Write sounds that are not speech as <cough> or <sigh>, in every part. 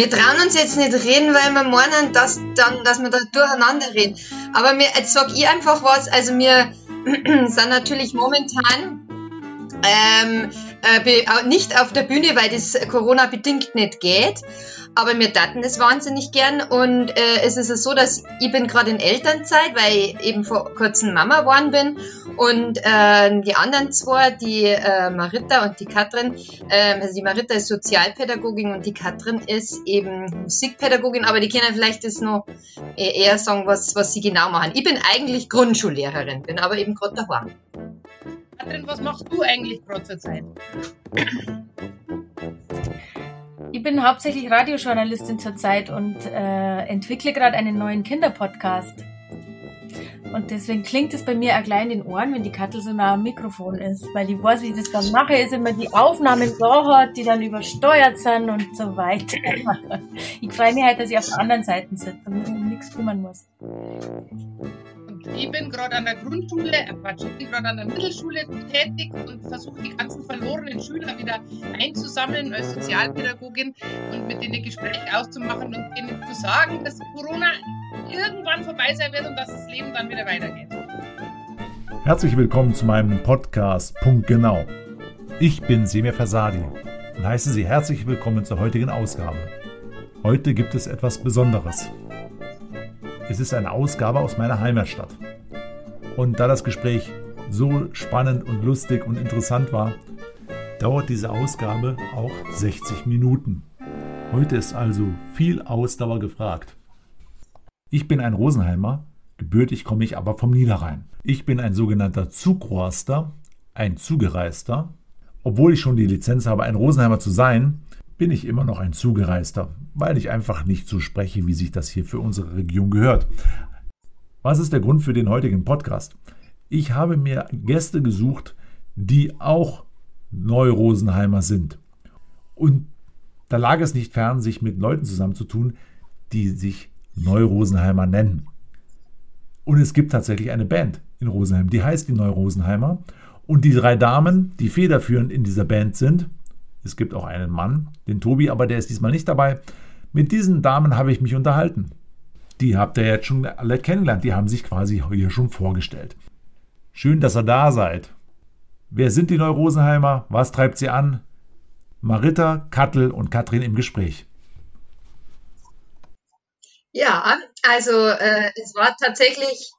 Wir trauen uns jetzt nicht reden, weil wir meinen, dass, dann, dass wir da durcheinander reden. Aber mir, jetzt sag ich einfach was. Also wir <clears throat> sind natürlich momentan ähm, äh, nicht auf der Bühne, weil das Corona-bedingt nicht geht. Aber wir daten es wahnsinnig gern und äh, es ist so, dass ich bin gerade in Elternzeit, weil ich eben vor kurzem Mama geworden bin und äh, die anderen zwei, die äh, Marita und die Katrin, äh, also die Marita ist Sozialpädagogin und die Katrin ist eben Musikpädagogin, aber die können vielleicht das noch eher sagen, was, was sie genau machen. Ich bin eigentlich Grundschullehrerin, bin aber eben gerade daheim. Katrin, was machst du eigentlich gerade zur Zeit? <coughs> Ich bin hauptsächlich Radiojournalistin zurzeit und äh, entwickle gerade einen neuen Kinderpodcast. Und deswegen klingt es bei mir auch gleich in den Ohren, wenn die Kattel so nah am Mikrofon ist. Weil ich weiß, wie ich das dann mache, ist immer die Aufnahmen da hat, die dann übersteuert sind und so weiter. <laughs> Ich freue mich halt, dass ich auf der anderen Seite sitze und um nichts kümmern muss. Ich bin gerade an der Grundschule, äh Quatsch, ich bin gerade an der Mittelschule tätig und versuche die ganzen verlorenen Schüler wieder einzusammeln als Sozialpädagogin und mit denen Gespräche auszumachen und ihnen zu sagen, dass Corona irgendwann vorbei sein wird und dass das Leben dann wieder weitergeht. Herzlich willkommen zu meinem Podcast Punkt Genau. Ich bin Semir Fasadi und heiße Sie herzlich willkommen zur heutigen Ausgabe. Heute gibt es etwas Besonderes. Es ist eine Ausgabe aus meiner Heimatstadt. Und da das Gespräch so spannend und lustig und interessant war, dauert diese Ausgabe auch 60 Minuten. Heute ist also viel Ausdauer gefragt. Ich bin ein Rosenheimer, gebürtig komme ich aber vom Niederrhein. Ich bin ein sogenannter Zugroaster, ein Zugereister. Obwohl ich schon die Lizenz habe, ein Rosenheimer zu sein, bin ich immer noch ein Zugereister, weil ich einfach nicht so spreche, wie sich das hier für unsere Region gehört. Was ist der Grund für den heutigen Podcast? Ich habe mir Gäste gesucht, die auch Neurosenheimer sind. Und da lag es nicht fern, sich mit Leuten zusammenzutun, die sich Neurosenheimer nennen. Und es gibt tatsächlich eine Band in Rosenheim, die heißt die Neurosenheimer. Und die drei Damen, die federführend in dieser Band sind, es gibt auch einen Mann, den Tobi, aber der ist diesmal nicht dabei. Mit diesen Damen habe ich mich unterhalten. Die habt ihr jetzt schon alle kennengelernt. Die haben sich quasi hier schon vorgestellt. Schön, dass ihr da seid. Wer sind die Neurosenheimer? Was treibt sie an? Marita, Kattel und Katrin im Gespräch. Ja, also äh, es war tatsächlich,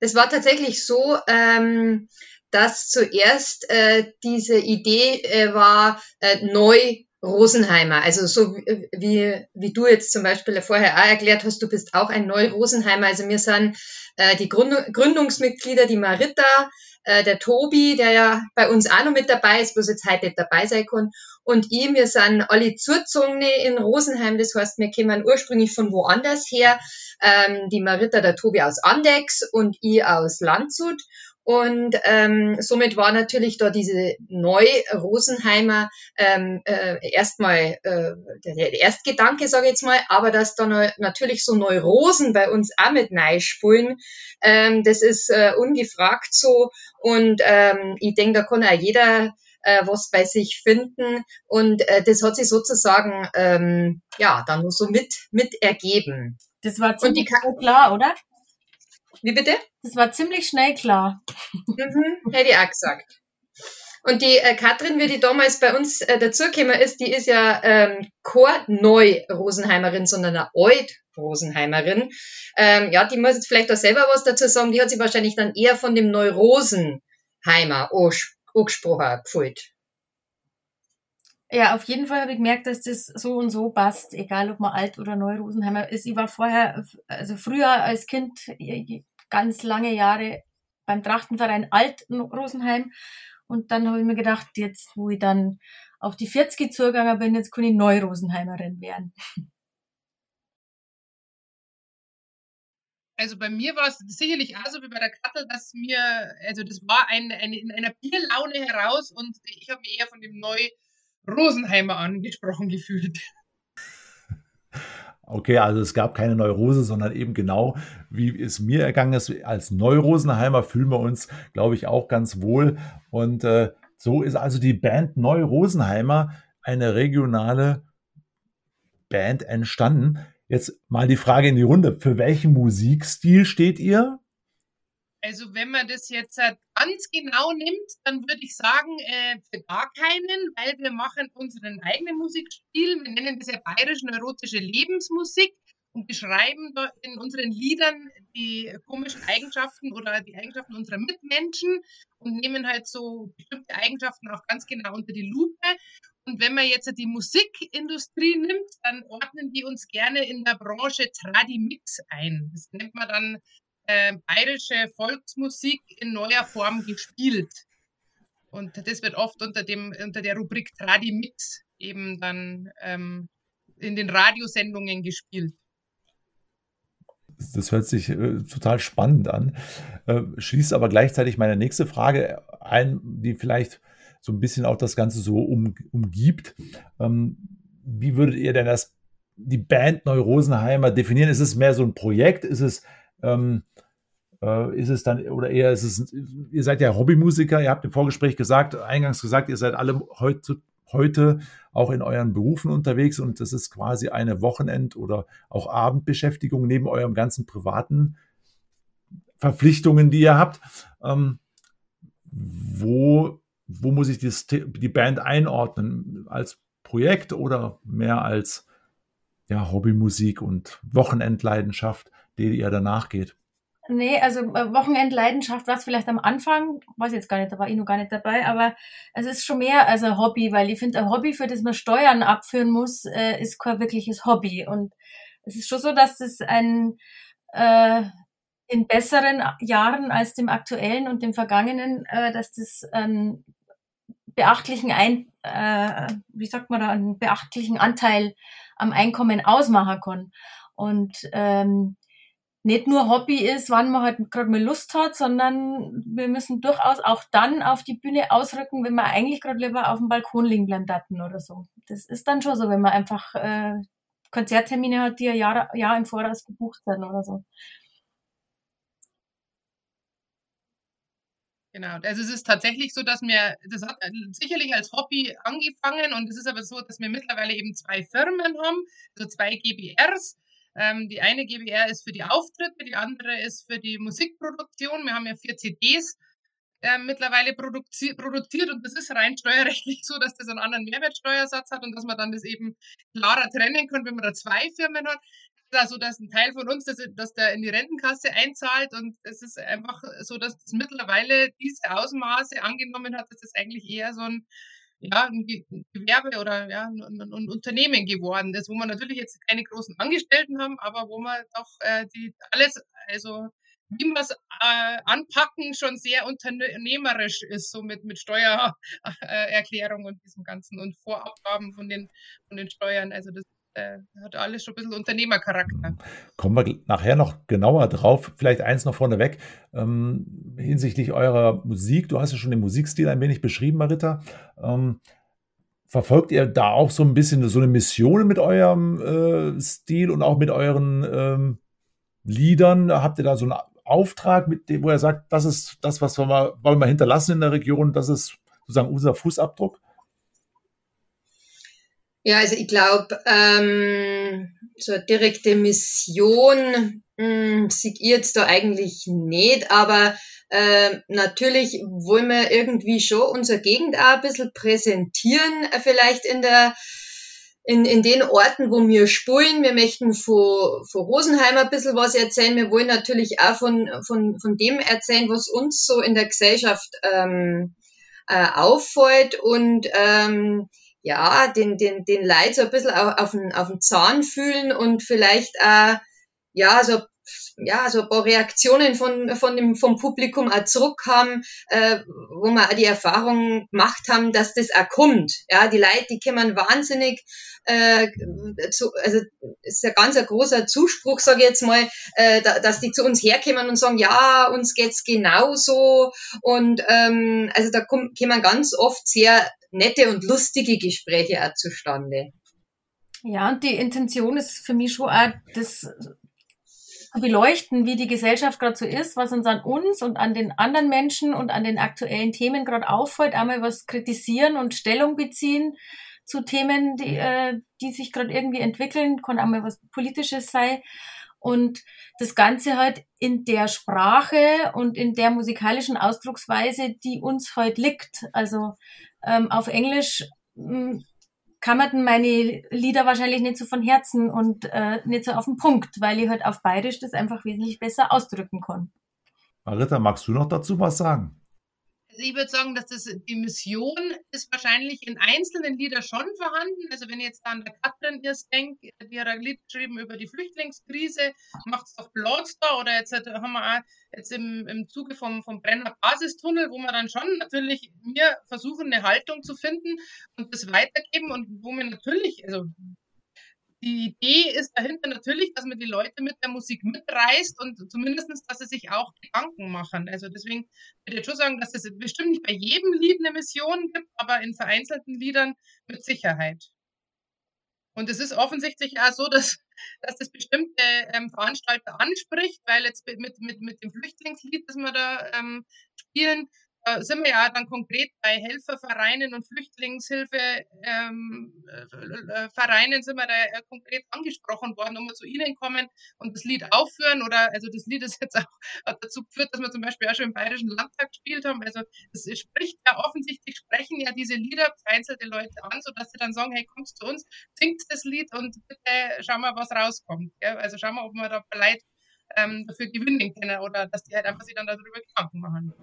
es war tatsächlich so, ähm, dass zuerst äh, diese Idee äh, war, äh, neu Rosenheimer. Also so wie, wie du jetzt zum Beispiel vorher auch erklärt hast, du bist auch ein Neu-Rosenheimer. Also wir sind äh, die Gründ Gründungsmitglieder, die Marita, äh, der Tobi, der ja bei uns auch noch mit dabei ist, bloß jetzt heute nicht dabei sein kann, und ich, wir sind alle Zuzogene in Rosenheim, das heißt, wir kommen ursprünglich von woanders her. Ähm, die Marita, der Tobi aus Andex und ich aus Landshut. Und ähm, somit war natürlich da diese Neu-Rosenheimer ähm, äh, erstmal äh, der Erstgedanke, sage ich jetzt mal, aber dass da natürlich so Neurosen bei uns auch mit spulen, ähm, das ist äh, ungefragt so. Und ähm, ich denke, da kann auch jeder äh, was bei sich finden. Und äh, das hat sich sozusagen ähm, ja dann nur so mit, mit ergeben. Das war ziemlich klar, oder? Wie bitte? Das war ziemlich schnell klar. Mhm, hätte ich auch gesagt. Und die äh, Katrin, wie die damals bei uns äh, dazugekommen ist, die ist ja ähm, keine Neu-Rosenheimerin, sondern eine Alt-Rosenheimerin. Ähm, ja, die muss jetzt vielleicht auch selber was dazu sagen. Die hat sich wahrscheinlich dann eher von dem Neu-Rosenheimer angesprochen gefühlt. Ja, auf jeden Fall habe ich gemerkt, dass das so und so passt, egal ob man alt oder neu Rosenheimer ist. Ich war vorher, also früher als Kind ganz lange Jahre beim Trachtenverein Alten Rosenheim und dann habe ich mir gedacht, jetzt wo ich dann auf die 40 zugegangen bin, jetzt kann ich Neu-Rosenheimerin werden. Also bei mir war es sicherlich auch so wie bei der Kattel, dass mir, also das war ein, eine, in einer Bierlaune heraus und ich habe mich eher von dem Neu- Rosenheimer angesprochen gefühlt. Okay, also es gab keine Neurose, sondern eben genau, wie es mir ergangen ist. Als Neurosenheimer fühlen wir uns, glaube ich, auch ganz wohl. Und äh, so ist also die Band Neurosenheimer eine regionale Band entstanden. Jetzt mal die Frage in die Runde. Für welchen Musikstil steht ihr? Also wenn man das jetzt halt ganz genau nimmt, dann würde ich sagen, äh, für gar keinen, weil wir machen unseren eigenen Musikstil. Wir nennen das ja bayerisch-neurotische Lebensmusik und beschreiben in unseren Liedern die komischen Eigenschaften oder die Eigenschaften unserer Mitmenschen und nehmen halt so bestimmte Eigenschaften auch ganz genau unter die Lupe. Und wenn man jetzt die Musikindustrie nimmt, dann ordnen die uns gerne in der Branche Tradimix ein. Das nennt man dann äh, bayerische Volksmusik in neuer Form gespielt. Und das wird oft unter, dem, unter der Rubrik Tradimix eben dann ähm, in den Radiosendungen gespielt. Das hört sich äh, total spannend an. Äh, schließt aber gleichzeitig meine nächste Frage ein, die vielleicht so ein bisschen auch das Ganze so um, umgibt. Ähm, wie würdet ihr denn das, die Band Neurosenheimer definieren? Ist es mehr so ein Projekt? Ist es, ähm, äh, ist es dann, oder eher ist es, ihr seid ja Hobbymusiker, ihr habt im Vorgespräch gesagt, eingangs gesagt, ihr seid alle heute heute auch in euren Berufen unterwegs und das ist quasi eine Wochenend- oder auch Abendbeschäftigung neben eurem ganzen privaten Verpflichtungen, die ihr habt. Ähm, wo, wo muss ich das, die Band einordnen? Als Projekt oder mehr als ja, Hobbymusik und Wochenendleidenschaft, die ihr danach geht? Nee, also äh, Wochenendleidenschaft war es vielleicht am Anfang, weiß jetzt gar nicht, da war ich noch gar nicht dabei, aber es ist schon mehr als ein Hobby, weil ich finde, ein Hobby, für das man Steuern abführen muss, äh, ist kein wirkliches Hobby. Und es ist schon so, dass es ein äh, in besseren Jahren als dem aktuellen und dem vergangenen, äh, dass das einen beachtlichen ein, äh, wie sagt man da, einen beachtlichen Anteil am Einkommen ausmachen kann. Und ähm, nicht nur Hobby ist, wann man halt gerade mal Lust hat, sondern wir müssen durchaus auch dann auf die Bühne ausrücken, wenn wir eigentlich gerade lieber auf dem Balkon liegen bleiben daten oder so. Das ist dann schon so, wenn man einfach äh, Konzerttermine hat, die ja Jahr, Jahr im Voraus gebucht werden oder so. Genau, also es ist tatsächlich so, dass wir, das hat sicherlich als Hobby angefangen und es ist aber so, dass wir mittlerweile eben zwei Firmen haben, also zwei GBRs ähm, die eine GBR ist für die Auftritte, die andere ist für die Musikproduktion. Wir haben ja vier CDs äh, mittlerweile produzi produziert und das ist rein steuerrechtlich so, dass das einen anderen Mehrwertsteuersatz hat und dass man dann das eben klarer trennen kann, wenn man da zwei Firmen hat. Also, dass ein Teil von uns, dass, dass der in die Rentenkasse einzahlt und es ist einfach so, dass das mittlerweile diese Ausmaße angenommen hat, dass das eigentlich eher so ein ja, ein Gewerbe oder ja, ein, ein, Unternehmen geworden ist, wo man natürlich jetzt keine großen Angestellten haben, aber wo man doch äh, die alles, also wie wir es äh, anpacken, schon sehr unternehmerisch ist, so mit, mit Steuererklärung <laughs> und diesem Ganzen und Vorabgaben von den, von den Steuern. Also das äh, hat alles schon ein bisschen Unternehmercharakter. Kommen wir nachher noch genauer drauf. Vielleicht eins noch vorneweg ähm, hinsichtlich eurer Musik. Du hast ja schon den Musikstil ein wenig beschrieben, Marita. Ähm, verfolgt ihr da auch so ein bisschen so eine Mission mit eurem äh, Stil und auch mit euren ähm, Liedern? Habt ihr da so einen Auftrag, mit dem, wo er sagt, das ist das, was wir mal, wollen wir hinterlassen in der Region, das ist sozusagen unser Fußabdruck? Ja, also ich glaube, ähm, so eine direkte Mission hm, sehe ich jetzt da eigentlich nicht, aber äh, natürlich wollen wir irgendwie schon unsere Gegend auch ein bisschen präsentieren, äh, vielleicht in der in, in den Orten, wo wir spulen. Wir möchten von, von Rosenheim ein bisschen was erzählen. Wir wollen natürlich auch von, von, von dem erzählen, was uns so in der Gesellschaft ähm, äh, auffällt und ähm, ja, den, den, den Leid so ein bisschen auf, auf, den, auf den Zahn fühlen und vielleicht äh, ja, so ja, so ein paar Reaktionen von, von dem, vom Publikum auch zurückkamen, äh, wo wir auch die Erfahrung gemacht haben, dass das auch kommt. Ja, die Leute, die kommen wahnsinnig, äh, zu, also ist ein ganz ein großer Zuspruch, sage ich jetzt mal, äh, da, dass die zu uns herkommen und sagen, ja, uns geht's genauso. Und ähm, also da kommen ganz oft sehr nette und lustige Gespräche auch zustande. Ja, und die Intention ist für mich schon auch, das zu beleuchten, wie die Gesellschaft gerade so ist, was uns an uns und an den anderen Menschen und an den aktuellen Themen gerade auffällt, einmal was kritisieren und Stellung beziehen, zu Themen, die, äh, die sich gerade irgendwie entwickeln, kann auch mal was Politisches sein. Und das Ganze halt in der Sprache und in der musikalischen Ausdrucksweise, die uns heute liegt. Also ähm, auf Englisch hm, kann man meine Lieder wahrscheinlich nicht so von Herzen und äh, nicht so auf den Punkt, weil ich halt auf Bayerisch das einfach wesentlich besser ausdrücken kann. Marita, magst du noch dazu was sagen? Ich würde sagen, dass das die Mission ist wahrscheinlich in einzelnen Liedern schon vorhanden. Also wenn jetzt an der Katrin erst denke, die hat ein Lied geschrieben über die Flüchtlingskrise, macht es doch Blockstar oder jetzt haben wir auch jetzt im, im Zuge vom, vom Brenner Basistunnel, wo wir dann schon natürlich mir versuchen, eine Haltung zu finden und das weitergeben und wo wir natürlich, also die Idee ist dahinter natürlich, dass man die Leute mit der Musik mitreißt und zumindest, dass sie sich auch Gedanken machen. Also deswegen würde ich schon sagen, dass es bestimmt nicht bei jedem Lied eine Mission gibt, aber in vereinzelten Liedern mit Sicherheit. Und es ist offensichtlich auch so, dass, dass das bestimmte ähm, Veranstalter anspricht, weil jetzt mit, mit, mit dem Flüchtlingslied, das wir da ähm, spielen, äh, sind wir ja dann konkret bei Helfervereinen und Flüchtlingshilfevereinen ähm, äh, sind wir da äh, konkret angesprochen worden, ob wir zu ihnen kommen und das Lied aufführen oder also das Lied <laughs> ist jetzt auch hat dazu geführt, dass wir zum Beispiel auch schon im Bayerischen Landtag gespielt haben. Also das spricht ja offensichtlich sprechen ja diese Lieder vereinzelte Leute an, sodass sie dann sagen, hey, kommt zu uns, singt das Lied und bitte schauen wir, was rauskommt. Gell? Also schauen wir, ob wir da vielleicht ähm, dafür gewinnen können oder dass die halt einfach sich dann darüber Gedanken machen.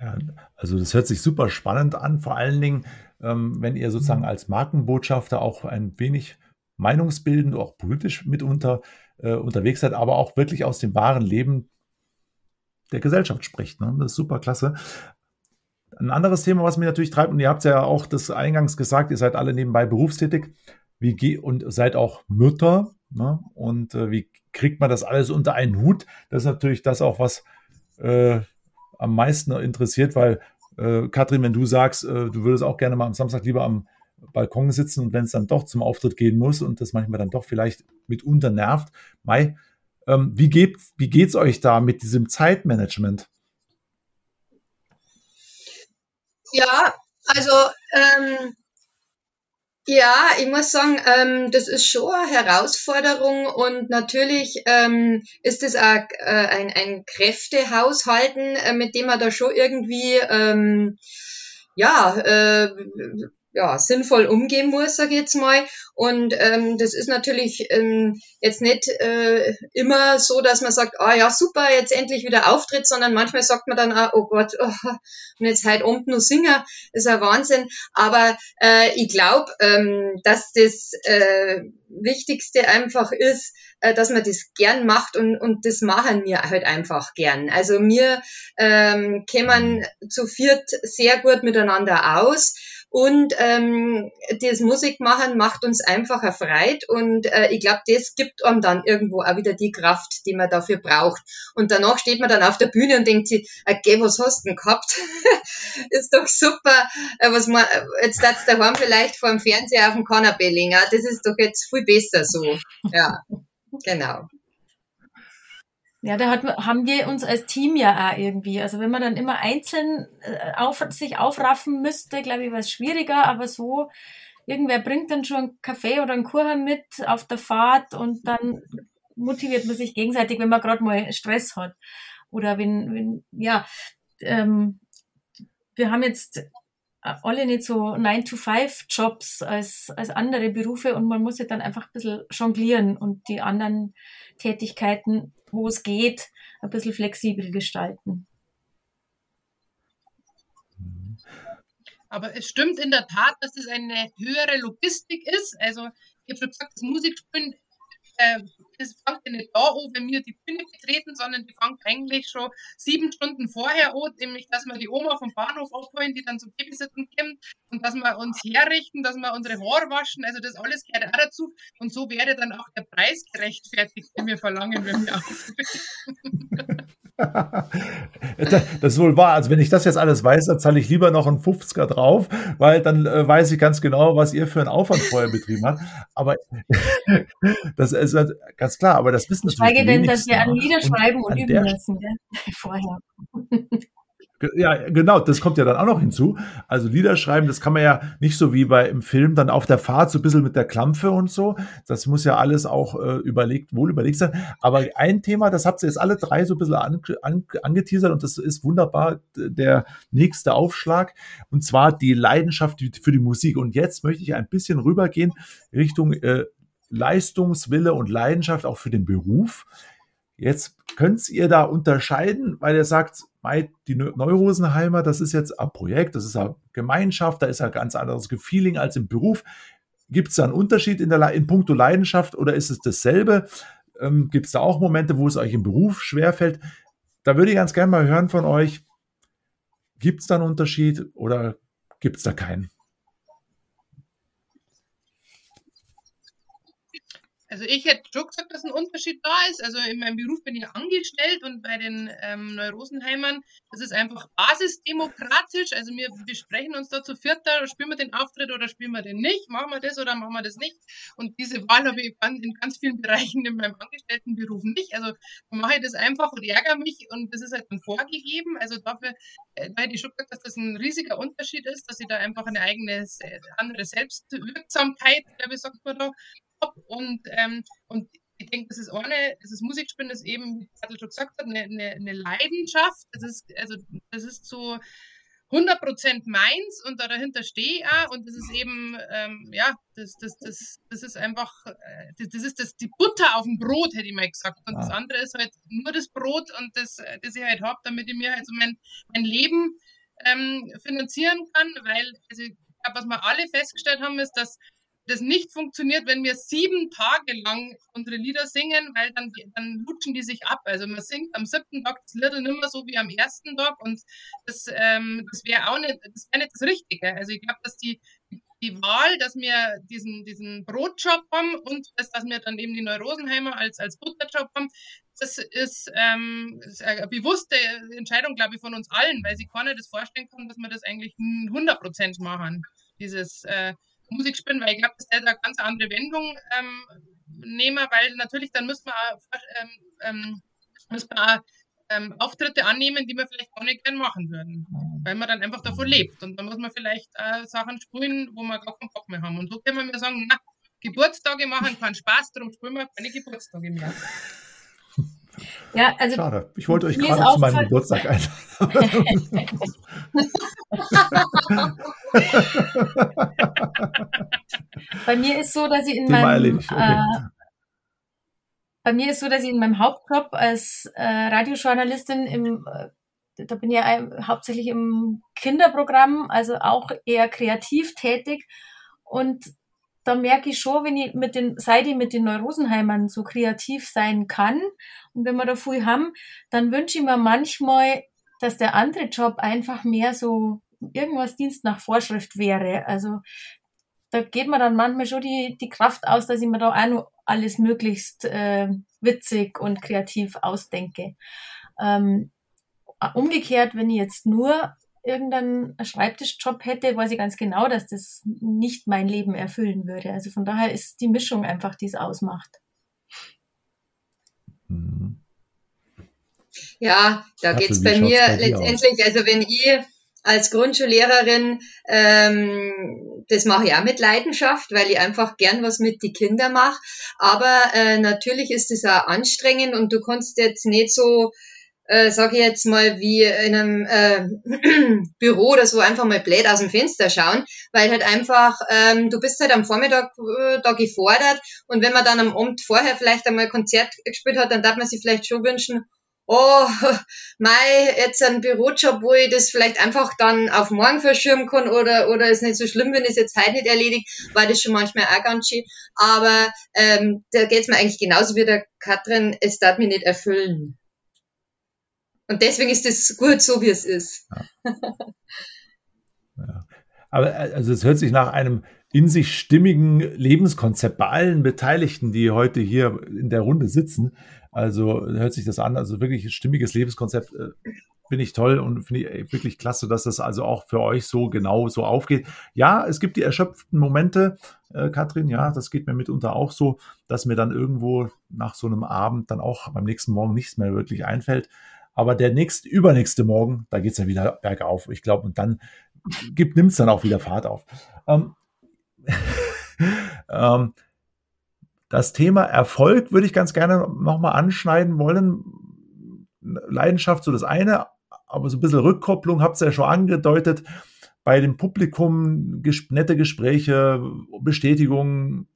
Ja, also das hört sich super spannend an, vor allen Dingen, ähm, wenn ihr sozusagen mhm. als Markenbotschafter auch ein wenig meinungsbildend, auch politisch mitunter äh, unterwegs seid, aber auch wirklich aus dem wahren Leben der Gesellschaft spricht. Ne? Das ist super klasse. Ein anderes Thema, was mich natürlich treibt, und ihr habt ja auch das eingangs gesagt, ihr seid alle nebenbei berufstätig wie und seid auch Mütter. Ne? Und äh, wie kriegt man das alles unter einen Hut? Das ist natürlich das auch, was äh, am meisten interessiert, weil äh, Katrin, wenn du sagst, äh, du würdest auch gerne mal am Samstag lieber am Balkon sitzen und wenn es dann doch zum Auftritt gehen muss und das manchmal dann doch vielleicht mitunter nervt, Mai, ähm, wie geht wie geht's euch da mit diesem Zeitmanagement? Ja, also ähm, ja, ich muss sagen, ähm, das ist schon eine Herausforderung und natürlich ähm, ist es auch äh, ein, ein Kräftehaushalten, äh, mit dem man da schon irgendwie ähm, ja äh, ja, sinnvoll umgehen muss, sage ich jetzt mal. Und ähm, das ist natürlich ähm, jetzt nicht äh, immer so, dass man sagt, ah ja, super, jetzt endlich wieder Auftritt, sondern manchmal sagt man dann auch, oh Gott, <laughs> oh, und jetzt halt Abend nur Singer, ist ein Wahnsinn. Aber äh, ich glaube, ähm, dass das äh, Wichtigste einfach ist, äh, dass man das gern macht und, und das machen wir halt einfach gern. Also wir ähm, kämen zu viert sehr gut miteinander aus und ähm, das Musikmachen macht uns einfach erfreut und äh, ich glaube, das gibt einem dann irgendwo auch wieder die Kraft, die man dafür braucht. Und danach steht man dann auf der Bühne und denkt sich, okay, was hast du denn gehabt? <laughs> ist doch super. Äh, was man, jetzt darfst du daheim vielleicht vor dem Fernseher auf dem Kanapee liegen. Das ist doch jetzt viel besser so. Ja, genau. Ja, da hat, haben wir uns als Team ja auch irgendwie. Also wenn man dann immer einzeln äh, auf, sich aufraffen müsste, glaube ich, wäre es schwieriger, aber so, irgendwer bringt dann schon einen Kaffee oder einen Kuchen mit auf der Fahrt und dann motiviert man sich gegenseitig, wenn man gerade mal Stress hat. Oder wenn, wenn ja, ähm, wir haben jetzt alle nicht so 9-to-5-Jobs als, als andere Berufe und man muss ja dann einfach ein bisschen jonglieren und die anderen Tätigkeiten wo es geht, ein bisschen flexibel gestalten. Aber es stimmt in der Tat, dass es eine höhere Logistik ist. Also ich habe schon gesagt, das Musikspielen äh, das fängt ja nicht da an, wenn wir die Bühne betreten, sondern die fängt eigentlich schon sieben Stunden vorher an, nämlich, dass wir die Oma vom Bahnhof abholen, die dann zum Babysitten kommt und dass wir uns herrichten, dass wir unsere Haare waschen, also das alles gehört auch dazu und so wäre dann auch der Preis gerechtfertigt, den wir verlangen, wenn wir <laughs> auftreten. das ist wohl wahr. Also wenn ich das jetzt alles weiß, dann zahle ich lieber noch einen 50er drauf, weil dann äh, weiß ich ganz genau, was ihr für einen Aufwand vorher betrieben habt. Aber <laughs> das ist ganz klar, aber das wissen natürlich Schweige denn, dass wir an Lieder schreiben und, und üben müssen, ja? <laughs> vorher. Ja, genau, das kommt ja dann auch noch hinzu. Also Lieder schreiben, das kann man ja nicht so wie bei im Film dann auf der Fahrt so ein bisschen mit der Klampfe und so. Das muss ja alles auch äh, überlegt, wohl überlegt sein. Aber ein Thema, das habt ihr jetzt alle drei so ein bisschen an, an, angeteasert und das ist wunderbar der nächste Aufschlag. Und zwar die Leidenschaft für die Musik. Und jetzt möchte ich ein bisschen rübergehen Richtung äh, Leistungswille und Leidenschaft auch für den Beruf. Jetzt könnt ihr da unterscheiden, weil ihr sagt, die Neurosenheimer, das ist jetzt ein Projekt, das ist eine Gemeinschaft, da ist ein ganz anderes Feeling als im Beruf. Gibt es da einen Unterschied in, der, in puncto Leidenschaft oder ist es dasselbe? Ähm, Gibt es da auch Momente, wo es euch im Beruf schwerfällt? Da würde ich ganz gerne mal hören von euch. Gibt es da einen Unterschied oder gibt es da keinen? Also ich hätte schon gesagt, dass ein Unterschied da ist. Also in meinem Beruf bin ich angestellt und bei den ähm, Neurosenheimern, das ist einfach basisdemokratisch. Also wir besprechen uns da zu vierter, spielen wir den Auftritt oder spielen wir den nicht, machen wir das oder machen wir das nicht. Und diese Wahl habe ich in ganz vielen <laughs> Bereichen in meinem Angestelltenberuf nicht. Also mache ich das einfach und ärgere mich und das ist halt dann vorgegeben. Also dafür äh, hätte ich schon gesagt, dass das ein riesiger Unterschied ist, dass ich da einfach eine eigene andere Selbstwirksamkeit, ich, sagt man da, und, ähm, und ich denke, das ist eine, das ist Musikspielen, das eben, wie Kattel schon gesagt hat, eine, eine, eine Leidenschaft. Das ist, also, das ist so 100% meins und da dahinter stehe ich auch und das ist eben, ähm, ja, das, das, das, das ist einfach, äh, das, das ist das, die Butter auf dem Brot, hätte ich mal gesagt. Und ah. das andere ist halt nur das Brot und das, das ich halt habe, damit ich mir halt so mein, mein Leben ähm, finanzieren kann, weil, also ich glaube, was wir alle festgestellt haben, ist, dass das nicht funktioniert, wenn wir sieben Tage lang unsere Lieder singen, weil dann, dann lutschen die sich ab. Also man singt am siebten Tag das Lied nicht mehr so wie am ersten Tag und das, ähm, das wäre auch nicht das, wär nicht das Richtige. Also ich glaube, dass die, die Wahl, dass wir diesen, diesen Brotjob haben und dass, dass wir dann eben die Neurosenheimer als, als Butterjob haben, das ist, ähm, ist eine bewusste Entscheidung, glaube ich, von uns allen, weil sie keiner das vorstellen kann, dass wir das eigentlich 100 Prozent machen. Dieses, äh, Musik spielen, weil ich glaube, dass der da ganz andere Wendung ähm, nehmen, weil natürlich dann müssen wir ähm, ähm, müssen wir ähm, Auftritte annehmen, die wir vielleicht gar nicht gern machen würden, weil man dann einfach davon lebt. Und dann muss man vielleicht äh, Sachen sprühen, wo wir gar keinen Bock mehr haben. Und so können wir mir sagen, na, Geburtstage machen keinen Spaß, darum sprühen wir keine Geburtstage mehr. Ja, also Schade. Ich wollte euch gerade zu meinem Geburtstag einladen. <laughs> bei mir ist so, dass ich in meinem okay. äh, bei mir ist so, dass ich in meinem Hauptjob als äh, Radiojournalistin im äh, da bin ich ja hauptsächlich im Kinderprogramm, also auch eher kreativ tätig und da merke ich schon, wenn ich mit den, seit ich mit den Neurosenheimern so kreativ sein kann und wenn wir da viel haben, dann wünsche ich mir manchmal, dass der andere Job einfach mehr so irgendwas Dienst nach Vorschrift wäre. Also da geht mir dann manchmal schon die, die Kraft aus, dass ich mir da auch noch alles möglichst äh, witzig und kreativ ausdenke. Ähm, umgekehrt, wenn ich jetzt nur irgendeinen Schreibtischjob hätte, weiß ich ganz genau, dass das nicht mein Leben erfüllen würde. Also von daher ist die Mischung einfach, die es ausmacht. Mhm. Ja, da geht es bei mir bei letztendlich, aus? also wenn ich als Grundschullehrerin, ähm, das mache ich auch mit Leidenschaft, weil ich einfach gern was mit die Kinder mache. Aber äh, natürlich ist es auch anstrengend und du kannst jetzt nicht so äh, sage ich jetzt mal, wie in einem äh, <clears throat> Büro oder so einfach mal blöd aus dem Fenster schauen, weil halt einfach, ähm, du bist halt am Vormittag äh, da gefordert und wenn man dann am Abend vorher vielleicht einmal Konzert gespielt hat, dann darf man sich vielleicht schon wünschen, oh, <laughs> mei, jetzt ein Bürojob, wo ich das vielleicht einfach dann auf morgen verschirmen kann oder, oder ist nicht so schlimm, wenn es jetzt heute nicht erledigt, war das schon manchmal auch ganz schön. Aber ähm, da geht's mir eigentlich genauso wie der Katrin, es darf mich nicht erfüllen. Und deswegen ist es gut, so wie es ist. Ja. ja. Aber äh, also es hört sich nach einem in sich stimmigen Lebenskonzept bei allen Beteiligten, die heute hier in der Runde sitzen. Also hört sich das an, also wirklich ein stimmiges Lebenskonzept. Äh, finde ich toll und finde ich wirklich klasse, dass das also auch für euch so genau so aufgeht. Ja, es gibt die erschöpften Momente, äh, Katrin, ja, das geht mir mitunter auch so, dass mir dann irgendwo nach so einem Abend dann auch beim nächsten Morgen nichts mehr wirklich einfällt. Aber der nächste, übernächste Morgen, da geht's ja wieder bergauf. Ich glaube, und dann gibt, nimmt's dann auch wieder Fahrt auf. Ähm, <laughs> ähm, das Thema Erfolg würde ich ganz gerne nochmal anschneiden wollen. Leidenschaft so das eine, aber so ein bisschen Rückkopplung, habt ihr ja schon angedeutet. Bei dem Publikum nette Gespräche, Bestätigungen,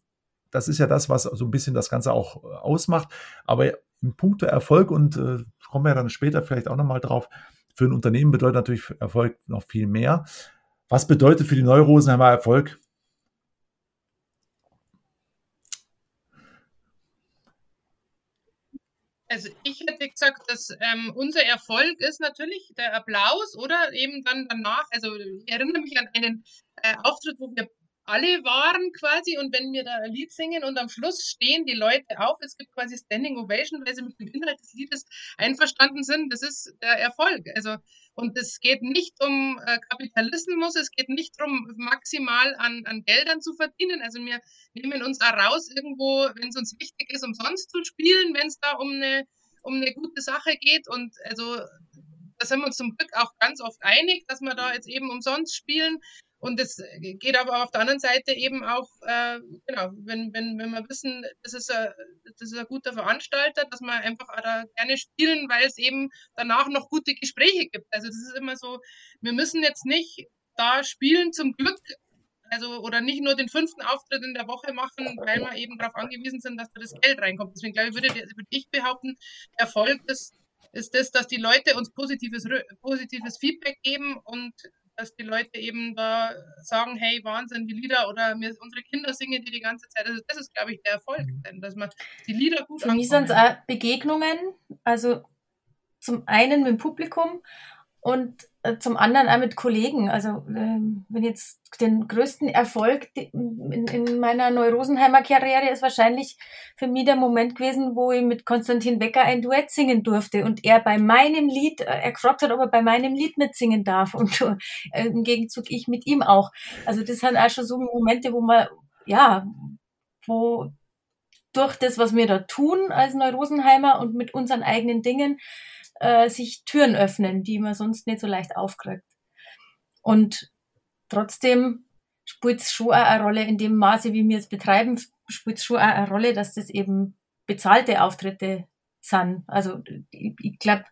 das ist ja das, was so ein bisschen das Ganze auch ausmacht. Aber im Punkt Erfolg und äh, kommen wir dann später vielleicht auch nochmal drauf, für ein Unternehmen bedeutet natürlich Erfolg noch viel mehr. Was bedeutet für die Neurosenheimer Erfolg? Also ich hätte gesagt, dass ähm, unser Erfolg ist natürlich der Applaus oder eben dann danach. Also ich erinnere mich an einen äh, Auftritt, wo wir alle waren quasi und wenn wir da ein Lied singen und am Schluss stehen die Leute auf, es gibt quasi Standing Ovation, weil sie mit dem Inhalt des Liedes einverstanden sind, das ist der Erfolg. Also und es geht nicht um äh, Kapitalismus, es geht nicht darum, maximal an, an Geldern zu verdienen. Also wir nehmen uns auch raus, irgendwo, wenn es uns wichtig ist, umsonst zu spielen, wenn es da um eine, um eine gute Sache geht. Und also da sind wir uns zum Glück auch ganz oft einig, dass wir da jetzt eben umsonst spielen. Und es geht aber auf der anderen Seite eben auch, äh, genau, wenn, wenn, wenn wir wissen, das ist, ein, das ist ein guter Veranstalter, dass wir einfach auch da gerne spielen, weil es eben danach noch gute Gespräche gibt. Also das ist immer so, wir müssen jetzt nicht da spielen zum Glück, also oder nicht nur den fünften Auftritt in der Woche machen, weil wir eben darauf angewiesen sind, dass da das Geld reinkommt. Deswegen glaube ich, würde, würde ich behaupten, Erfolg ist, ist das, dass die Leute uns positives, positives Feedback geben und dass die Leute eben da sagen, hey, Wahnsinn, die Lieder oder mir, unsere Kinder singen die die ganze Zeit. Also das ist, glaube ich, der Erfolg, mhm. denn, dass man die Lieder gut Für mich sind es auch Begegnungen, also zum einen mit dem Publikum und äh, zum anderen auch mit Kollegen. Also ähm, wenn jetzt den größten Erfolg in, in meiner Neurosenheimer Karriere ist wahrscheinlich für mich der Moment gewesen, wo ich mit Konstantin Becker ein Duett singen durfte und er bei meinem Lied, äh, er gefragt hat, ob er bei meinem Lied mitsingen darf und äh, im Gegenzug ich mit ihm auch. Also das sind auch schon so Momente, wo man, ja, wo durch das, was wir da tun als Neurosenheimer und mit unseren eigenen Dingen, äh, sich Türen öffnen, die man sonst nicht so leicht aufkriegt. Und trotzdem spielt es schon auch eine Rolle in dem Maße, wie wir es betreiben, spielt es schon auch eine Rolle, dass das eben bezahlte Auftritte sind. Also ich, ich glaube,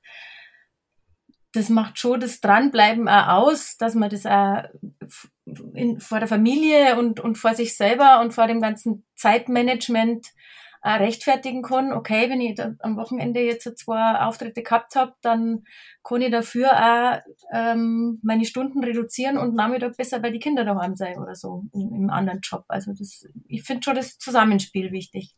das macht schon das Dranbleiben auch aus, dass man das auch in, vor der Familie und, und vor sich selber und vor dem ganzen Zeitmanagement äh, rechtfertigen kann, okay, wenn ich am Wochenende jetzt zwei Auftritte gehabt habe, dann kann ich dafür auch ähm, meine Stunden reduzieren und Nachmittag besser bei den Kindern daheim sein oder so im, im anderen Job. Also das, ich finde schon das Zusammenspiel wichtig.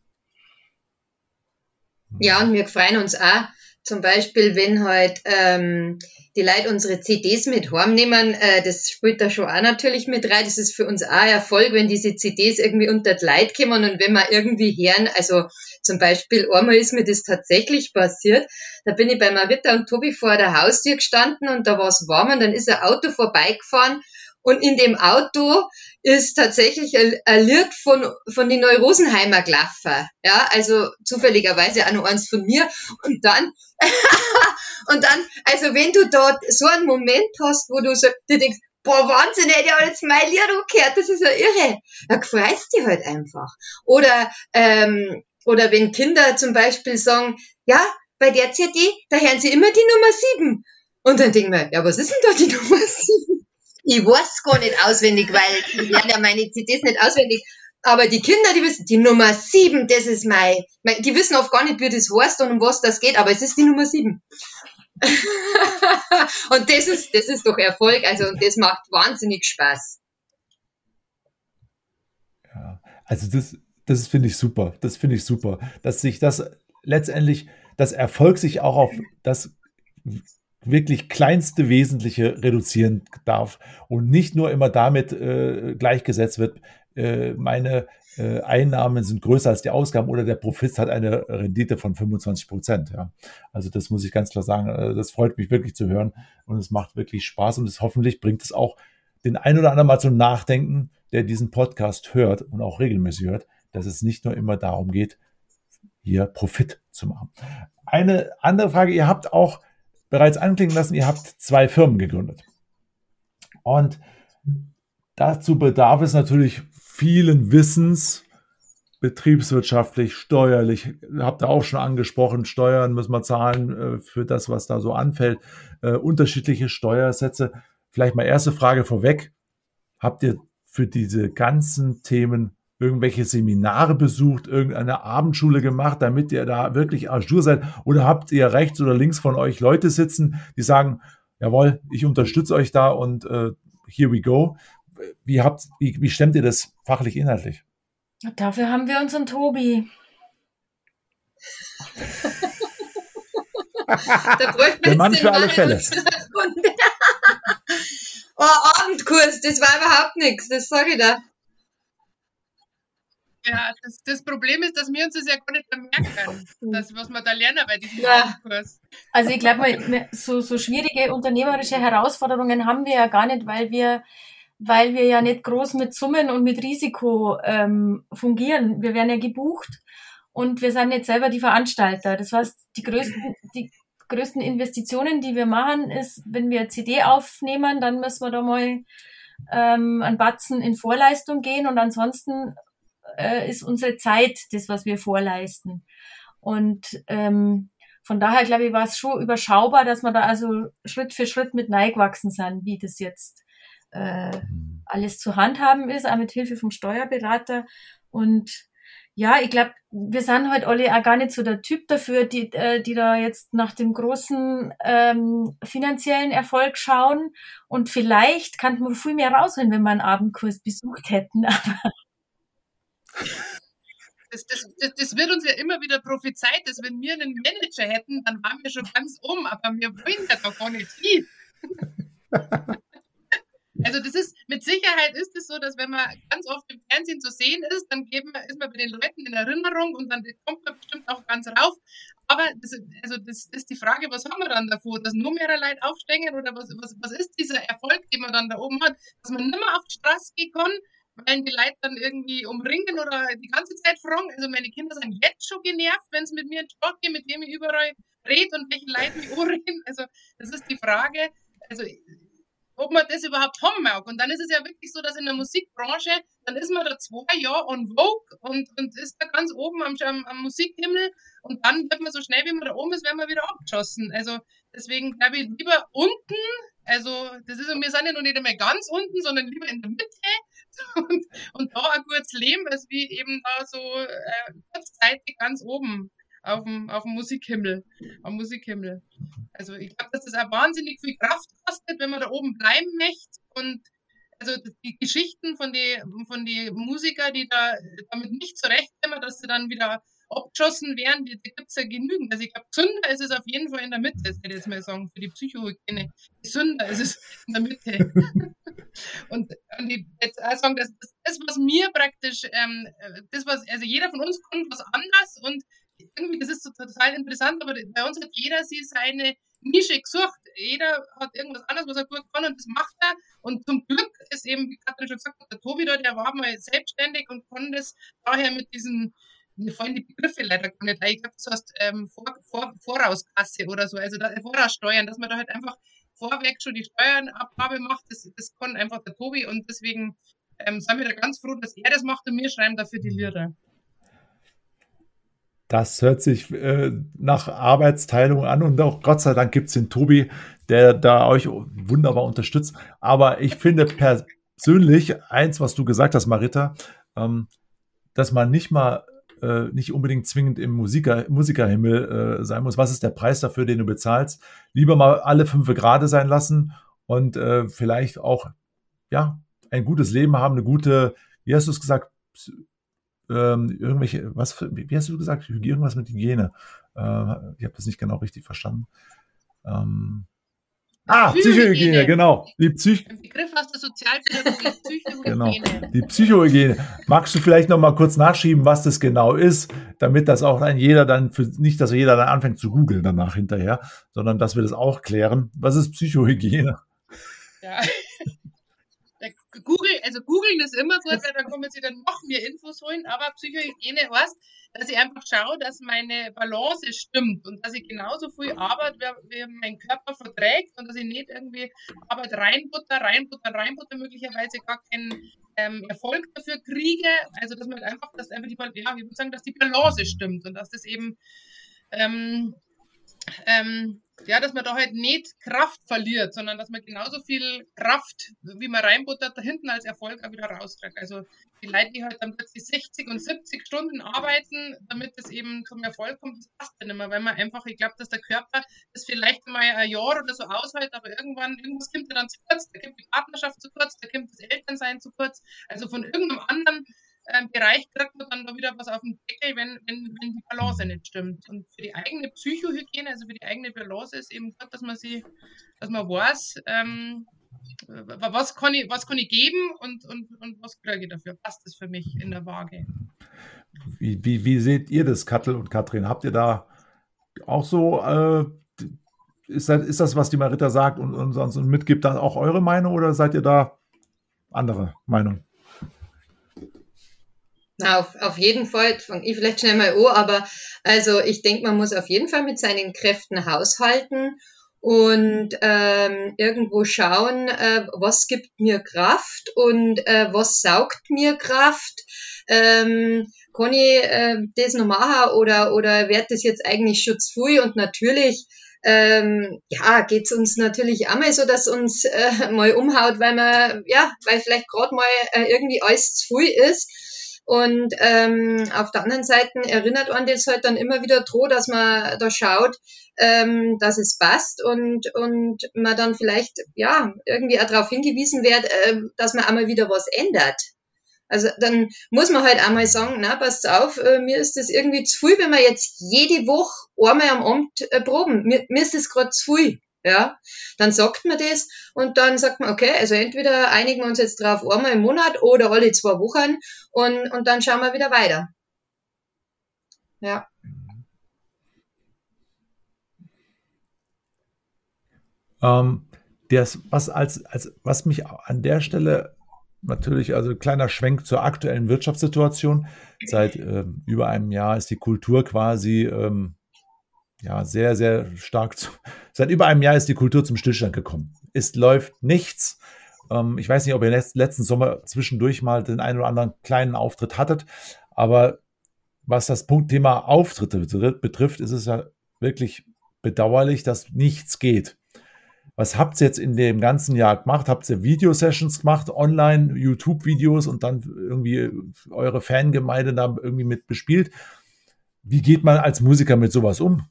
Ja, und wir freuen uns auch, zum Beispiel, wenn halt ähm, die Leute unsere CDs mit heimnehmen, äh, das spielt da schon auch natürlich mit rein. Das ist für uns auch ein Erfolg, wenn diese CDs irgendwie unter die Leute kommen und wenn wir irgendwie hören, also zum Beispiel einmal ist mir das tatsächlich passiert, da bin ich bei Marita und Tobi vor der Haustür gestanden und da war es warm und dann ist ein Auto vorbeigefahren und in dem Auto ist tatsächlich ein Lied von, von den Neurosenheimer Glaffer. Ja, also zufälligerweise auch noch eins von mir. Und dann, <laughs> und dann, also wenn du dort so einen Moment hast, wo du so, du denkst, boah, Wahnsinn, hätte ich habe jetzt mein Lied gehört, das ist ja irre. Da freust du halt einfach. Oder, ähm, oder wenn Kinder zum Beispiel sagen, ja, bei der CD, da hören sie immer die Nummer sieben. Und dann denken wir, ja, was ist denn da die <laughs> Nummer sieben? Ich weiß gar nicht auswendig, weil ich lerne ja meine CDs nicht auswendig. Aber die Kinder, die wissen, die Nummer sieben, das ist mein, mein die wissen oft gar nicht, wie das heißt und um was das geht, aber es ist die Nummer sieben. <laughs> und das ist, das ist doch Erfolg, also, und das macht wahnsinnig Spaß. Ja, also das, das finde ich super, das finde ich super, dass sich das letztendlich, das Erfolg sich auch auf das wirklich kleinste Wesentliche reduzieren darf und nicht nur immer damit äh, gleichgesetzt wird, äh, meine äh, Einnahmen sind größer als die Ausgaben oder der Profit hat eine Rendite von 25 Prozent. Ja. Also das muss ich ganz klar sagen. Äh, das freut mich wirklich zu hören und es macht wirklich Spaß und es hoffentlich bringt es auch den ein oder anderen mal zum Nachdenken, der diesen Podcast hört und auch regelmäßig hört, dass es nicht nur immer darum geht, hier Profit zu machen. Eine andere Frage, ihr habt auch bereits anklingen lassen, ihr habt zwei Firmen gegründet. Und dazu bedarf es natürlich vielen Wissens, betriebswirtschaftlich, steuerlich, habt ihr auch schon angesprochen, Steuern müssen wir zahlen äh, für das, was da so anfällt, äh, unterschiedliche Steuersätze. Vielleicht mal erste Frage vorweg. Habt ihr für diese ganzen Themen irgendwelche Seminare besucht, irgendeine Abendschule gemacht, damit ihr da wirklich ajour seid? Oder habt ihr rechts oder links von euch Leute sitzen, die sagen, jawohl, ich unterstütze euch da und äh, here we go. Wie, habt, wie, wie stemmt ihr das fachlich inhaltlich? Dafür haben wir unseren Tobi. Der Mann für alle Fälle. <laughs> oh, Abendkurs, das war überhaupt nichts, das sage ich da. Ja, das, das, Problem ist, dass wir uns das ja gar nicht merken, <laughs> das, was wir da lernen bei diesem ja. Kurs. Also ich glaube, so, so schwierige unternehmerische Herausforderungen haben wir ja gar nicht, weil wir, weil wir ja nicht groß mit Summen und mit Risiko ähm, fungieren. Wir werden ja gebucht und wir sind jetzt selber die Veranstalter. Das heißt, die größten, die größten Investitionen, die wir machen, ist, wenn wir CD aufnehmen, dann müssen wir da mal ähm, ein Batzen in Vorleistung gehen und ansonsten äh, ist unsere Zeit das, was wir vorleisten. Und ähm, von daher, glaube ich, war es schon überschaubar, dass wir da also Schritt für Schritt mit gewachsen sind, wie das jetzt äh, mhm. alles zu handhaben ist, auch mit Hilfe vom Steuerberater. Und ja, ich glaube, wir sind halt alle auch gar nicht so der Typ dafür, die, äh, die da jetzt nach dem großen ähm, finanziellen Erfolg schauen. Und vielleicht kann man viel mehr rausholen, wenn wir einen Abendkurs besucht hätten. <laughs> Aber das, das, das, das, wird uns ja immer wieder prophezeit, dass wenn wir einen Manager hätten, dann waren wir schon ganz um, aber wir wollen ja doch gar nicht hin. <laughs> Also das ist, mit Sicherheit ist es so, dass wenn man ganz oft im Fernsehen zu sehen ist, dann geben, ist man bei den Leuten in Erinnerung und dann kommt man bestimmt auch ganz rauf. Aber das, also das ist die Frage, was haben wir dann davor? Dass nur mehr Leute aufstehen oder was, was, was ist dieser Erfolg, den man dann da oben hat? Dass man nicht mehr auf die Straße gehen kann, weil die Leute dann irgendwie umringen oder die ganze Zeit fragen. Also meine Kinder sind jetzt schon genervt, wenn es mit mir in Talk geht, mit wem ich überall rede und welche Leute mich anreden. Also das ist die Frage, also ob man das überhaupt haben mag. Und dann ist es ja wirklich so, dass in der Musikbranche, dann ist man da zwei Jahre on Vogue und, und ist da ganz oben am, am, am Musikhimmel und dann wird man so schnell, wie man da oben ist, werden wir wieder abgeschossen. Also deswegen glaube ich lieber unten, also das ist, wir sind ja noch nicht einmal ganz unten, sondern lieber in der Mitte und, und da ein gutes Leben ist wie eben da so äh, kurzzeitig ganz oben auf dem, auf dem Musikhimmel. Am Musikhimmel. Also ich glaube, dass das auch wahnsinnig viel Kraft kostet, wenn man da oben bleiben möchte. Und also die Geschichten von den von die Musiker, die da damit nicht zurechtkommen, dass sie dann wieder abgeschossen werden, die gibt es ja genügend. Also ich glaube, Sünder ist es auf jeden Fall in der Mitte, das hätte ich jetzt mal sagen, für die Psychohygiene. Sünder ist es in der Mitte. <laughs> und, und ich jetzt auch sagen, das, das, das was mir praktisch, ähm, das was, also jeder von uns kommt was anders und irgendwie, das ist so total interessant, aber bei uns hat jeder sie seine Nische gesucht. Jeder hat irgendwas anderes, was er gut kann und das macht er. Und zum Glück ist eben, wie Katrin schon gesagt hat, der Tobi da, der war mal selbstständig und konnte das daher mit diesen mir fallen die Begriffe leider gar nicht ein. Ich glaube, das heißt ähm, Vor, Vor, Vorauskasse oder so, also da, Voraussteuern, dass man da halt einfach vorweg schon die Steuernabgabe macht, das, das kann einfach der Tobi und deswegen ähm, sind wir da ganz froh, dass er das macht und wir schreiben dafür die Lehre. Das hört sich äh, nach Arbeitsteilung an und auch Gott sei Dank gibt es den Tobi, der da euch wunderbar unterstützt. Aber ich finde persönlich eins, was du gesagt hast, Marita, ähm, dass man nicht mal äh, nicht unbedingt zwingend im Musiker, Musikerhimmel äh, sein muss. Was ist der Preis dafür, den du bezahlst? Lieber mal alle fünf Grade sein lassen und äh, vielleicht auch ja ein gutes Leben haben, eine gute, wie hast du es gesagt, ähm, irgendwelche, was, wie hast du gesagt, irgendwas mit Hygiene? Äh, ich habe das nicht genau richtig verstanden. Ähm, Ah, Psychohygiene, genau. Die Psych Begriff aus der Sozialpädagogik, Psychohygiene. Genau, die Psychohygiene. Magst du vielleicht noch mal kurz nachschieben, was das genau ist, damit das auch ein jeder dann, für, nicht, dass jeder dann anfängt zu googeln danach hinterher, sondern dass wir das auch klären. Was ist Psychohygiene? Ja. Google, also googeln ist immer gut, weil dann kommen sie dann noch mehr Infos holen, aber Psychohygiene heißt, dass ich einfach schaue, dass meine Balance stimmt und dass ich genauso viel Arbeit wie, wie mein Körper verträgt und dass ich nicht irgendwie Arbeit reinbutter, reinbutter, reinbutter, möglicherweise gar keinen ähm, Erfolg dafür kriege. Also dass man einfach, dass einfach die, ja, ich würde sagen, dass die Balance stimmt und dass das eben ähm, ähm, ja, dass man da halt nicht Kraft verliert, sondern dass man genauso viel Kraft, wie man reinbuttert, da hinten als Erfolg auch wieder rauskriegt. Also die Leute, die halt dann plötzlich 60 und 70 Stunden arbeiten, damit es eben zum Erfolg kommt, das passt dann immer, weil man einfach, ich glaube, dass der Körper das vielleicht mal ein Jahr oder so aushält, aber irgendwann, irgendwas kommt dann zu kurz, da kommt die Partnerschaft zu kurz, da kommt das Elternsein zu kurz, also von irgendeinem anderen ähm, Bereich kriegt man dann da wieder was auf den Deckel, wenn, wenn, wenn die Balance nicht stimmt. Und für die eigene Psychohygiene, also für die eigene Balance ist eben gut, dass man sie, dass man weiß, ähm, was kann ich, was kann ich geben und, und, und was kriege ich dafür? Passt das für mich in der Waage? Wie, wie, wie seht ihr das, Kattel und Katrin? Habt ihr da auch so, äh, ist, das, ist das, was die Marita sagt und, und sonst und mitgibt, dann auch eure Meinung oder seid ihr da andere Meinung? Na, auf, auf jeden Fall, fange ich vielleicht schnell mal an, aber also ich denke, man muss auf jeden Fall mit seinen Kräften haushalten und ähm, irgendwo schauen, äh, was gibt mir Kraft und äh, was saugt mir Kraft. Ähm, kann ich äh, das noch machen oder, oder wird das jetzt eigentlich viel? Und natürlich ähm, ja, geht's uns natürlich einmal so, dass uns äh, <laughs> mal umhaut, weil man, ja, weil vielleicht gerade mal äh, irgendwie alles zu viel ist. Und ähm, auf der anderen Seite erinnert man das halt dann immer wieder dran, dass man da schaut, ähm, dass es passt und, und man dann vielleicht ja irgendwie auch darauf hingewiesen wird, äh, dass man einmal wieder was ändert. Also dann muss man halt einmal sagen, na, passt auf, äh, mir ist das irgendwie zu viel, wenn wir jetzt jede Woche einmal am Amt äh, proben. Mir, mir ist das gerade zu viel ja, dann sagt man das und dann sagt man, okay, also entweder einigen wir uns jetzt drauf einmal im Monat oder alle zwei Wochen und, und dann schauen wir wieder weiter. Ja. Ähm, das, was, als, als, was mich an der Stelle natürlich, also kleiner Schwenk zur aktuellen Wirtschaftssituation. Seit ähm, über einem Jahr ist die Kultur quasi ähm, ja, sehr, sehr stark. Zu, seit über einem Jahr ist die Kultur zum Stillstand gekommen. Es läuft nichts. Ähm, ich weiß nicht, ob ihr letzten Sommer zwischendurch mal den einen oder anderen kleinen Auftritt hattet, aber was das Punktthema Auftritte betrifft, ist es ja wirklich bedauerlich, dass nichts geht. Was habt ihr jetzt in dem ganzen Jahr gemacht? Habt ihr Videosessions gemacht, online, YouTube-Videos und dann irgendwie eure Fangemeinde da irgendwie mit bespielt? Wie geht man als Musiker mit sowas um?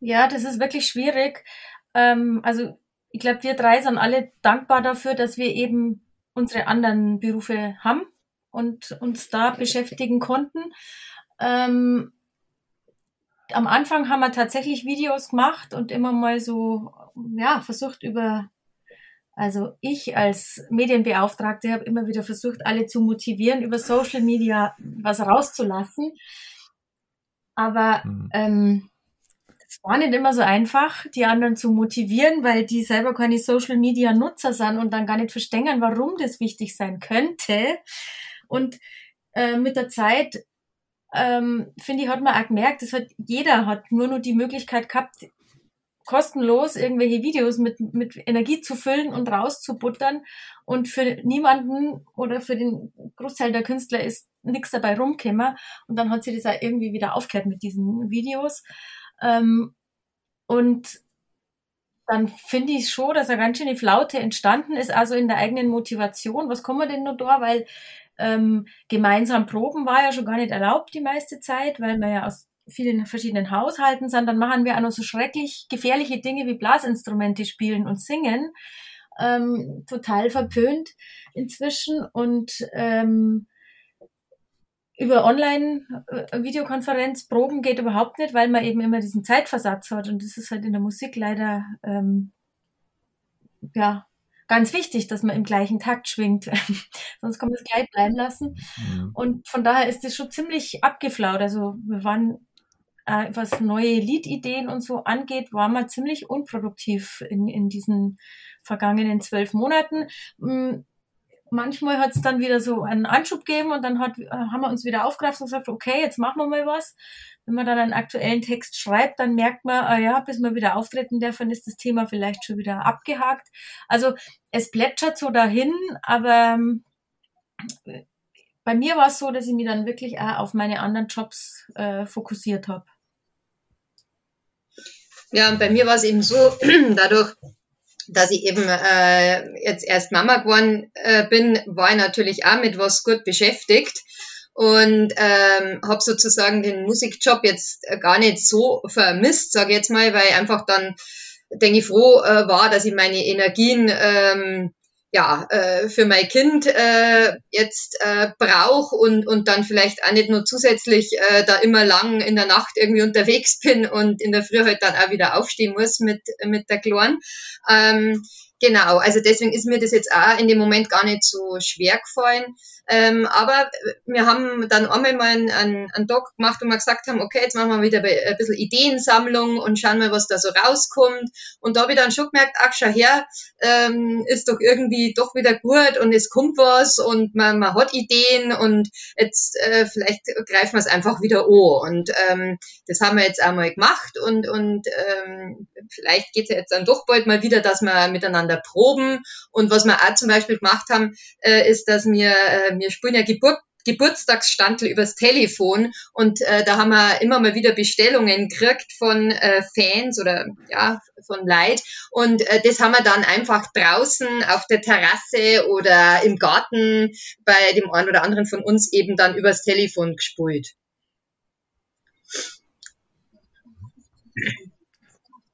Ja, das ist wirklich schwierig. Ähm, also ich glaube, wir drei sind alle dankbar dafür, dass wir eben unsere anderen Berufe haben und uns da beschäftigen konnten. Ähm, am Anfang haben wir tatsächlich Videos gemacht und immer mal so, ja, versucht über, also ich als Medienbeauftragte habe immer wieder versucht, alle zu motivieren, über Social Media was rauszulassen. Aber mhm. ähm, es war nicht immer so einfach, die anderen zu motivieren, weil die selber keine Social Media Nutzer sind und dann gar nicht verstehen, warum das wichtig sein könnte. Und äh, mit der Zeit, ähm, finde ich, hat man auch gemerkt, das hat jeder hat nur nur die Möglichkeit gehabt, kostenlos irgendwelche Videos mit, mit Energie zu füllen und rauszubuttern. Und für niemanden oder für den Großteil der Künstler ist nichts dabei rumgekommen. Und dann hat sie das auch irgendwie wieder aufgehört mit diesen Videos. Ähm, und dann finde ich schon, dass eine ganz schöne Flaute entstanden ist, also in der eigenen Motivation. Was kommen wir denn nur da? Weil ähm, gemeinsam proben war ja schon gar nicht erlaubt die meiste Zeit, weil wir ja aus vielen verschiedenen Haushalten sind. Dann machen wir auch noch so schrecklich gefährliche Dinge wie Blasinstrumente spielen und singen. Ähm, total verpönt inzwischen und ähm, über Online-Videokonferenz proben geht überhaupt nicht, weil man eben immer diesen Zeitversatz hat. Und das ist halt in der Musik leider ähm, ja ganz wichtig, dass man im gleichen Takt schwingt. <laughs> Sonst kann man es gleich bleiben lassen. Mhm. Und von daher ist das schon ziemlich abgeflaut. Also wir waren, äh, was neue Liedideen und so angeht, waren wir ziemlich unproduktiv in, in diesen vergangenen zwölf Monaten. Manchmal hat es dann wieder so einen Anschub gegeben und dann hat, haben wir uns wieder aufgerafft und gesagt, okay, jetzt machen wir mal was. Wenn man dann einen aktuellen Text schreibt, dann merkt man, ah ja, bis man wieder auftreten darf, dann ist das Thema vielleicht schon wieder abgehakt. Also es plätschert so dahin, aber ähm, bei mir war es so, dass ich mich dann wirklich auch auf meine anderen Jobs äh, fokussiert habe. Ja, und bei mir war es eben so, <clears throat> dadurch, dass ich eben äh, jetzt erst Mama geworden äh, bin, war ich natürlich auch mit was gut beschäftigt. Und ähm, habe sozusagen den Musikjob jetzt gar nicht so vermisst, sage ich jetzt mal, weil einfach dann, denke ich, froh äh, war, dass ich meine Energien ähm, ja, äh, für mein Kind äh, jetzt äh, brauche und, und dann vielleicht auch nicht nur zusätzlich äh, da immer lang in der Nacht irgendwie unterwegs <laughs> bin und in der Früh halt dann auch wieder aufstehen muss mit, mit der Kleinen. Ähm, genau, also deswegen ist mir das jetzt auch in dem Moment gar nicht so schwer gefallen. Ähm, aber wir haben dann einmal mal einen, einen, Doc gemacht, wo wir gesagt haben, okay, jetzt machen wir wieder ein bisschen Ideensammlung und schauen mal, was da so rauskommt. Und da habe ich dann schon gemerkt, ach, schau her, ähm, ist doch irgendwie doch wieder gut und es kommt was und man, man hat Ideen und jetzt äh, vielleicht greifen wir es einfach wieder an. Und ähm, das haben wir jetzt einmal gemacht und, und ähm, vielleicht geht es jetzt dann doch bald mal wieder, dass wir miteinander proben. Und was wir auch zum Beispiel gemacht haben, äh, ist, dass wir äh, wir spielen ja Geburt, Geburtstagsstandel übers Telefon und äh, da haben wir immer mal wieder Bestellungen gekriegt von äh, Fans oder ja von Leid und äh, das haben wir dann einfach draußen auf der Terrasse oder im Garten bei dem einen oder anderen von uns eben dann übers Telefon gespult.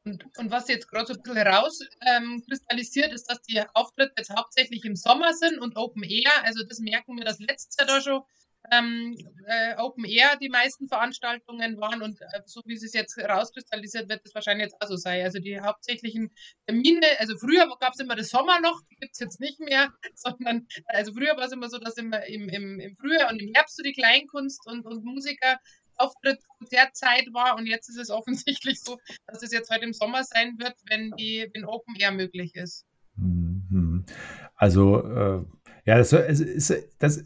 Und, und was jetzt gerade so ein bisschen rauskristallisiert, ähm, ist, dass die Auftritte jetzt hauptsächlich im Sommer sind und Open Air. Also das merken wir, dass letztes Jahr da schon ähm, äh, Open Air die meisten Veranstaltungen waren und äh, so wie es jetzt rauskristallisiert, wird das wahrscheinlich jetzt auch so sein. Also die hauptsächlichen Termine, also früher gab es immer das Sommerloch, gibt es jetzt nicht mehr, <laughs> sondern also früher war es immer so, dass immer im, im, im Frühjahr und im Herbst so die Kleinkunst und, und Musiker Auftritt Konzertzeit war und jetzt ist es offensichtlich so, dass es jetzt heute im Sommer sein wird, wenn die wenn Open Air möglich ist. Mhm. Also äh, ja, das, ist, das,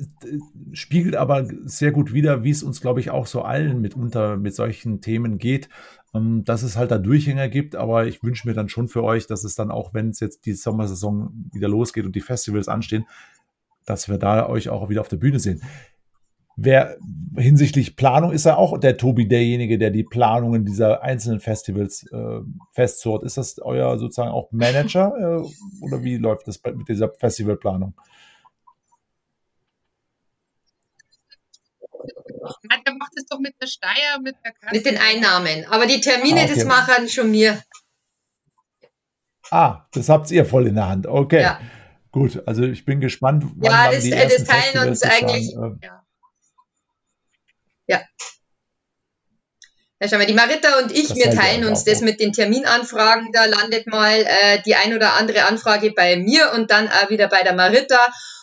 spiegelt aber sehr gut wider, wie es uns, glaube ich, auch so allen mitunter mit solchen Themen geht, ähm, dass es halt da Durchhänger gibt. Aber ich wünsche mir dann schon für euch, dass es dann auch, wenn es jetzt die Sommersaison wieder losgeht und die Festivals anstehen, dass wir da euch auch wieder auf der Bühne sehen. Wer hinsichtlich Planung ist ja auch der Tobi derjenige, der die Planungen dieser einzelnen Festivals äh, festzurrt. Ist das euer sozusagen auch Manager <laughs> äh, oder wie läuft das mit dieser Festivalplanung? der macht es doch mit der Steier, mit der Kasse. Mit den Einnahmen. Aber die Termine, ah, okay. das machen schon mir. Ah, das habt ihr voll in der Hand. Okay. Ja. Gut, also ich bin gespannt. Wann ja, das, die äh, das teilen uns eigentlich. Sagen, äh, ja. Ja. Ja, schau mal, die Marita und ich, das wir teilen uns das mit den Terminanfragen. Da landet mal äh, die ein oder andere Anfrage bei mir und dann auch wieder bei der Marita.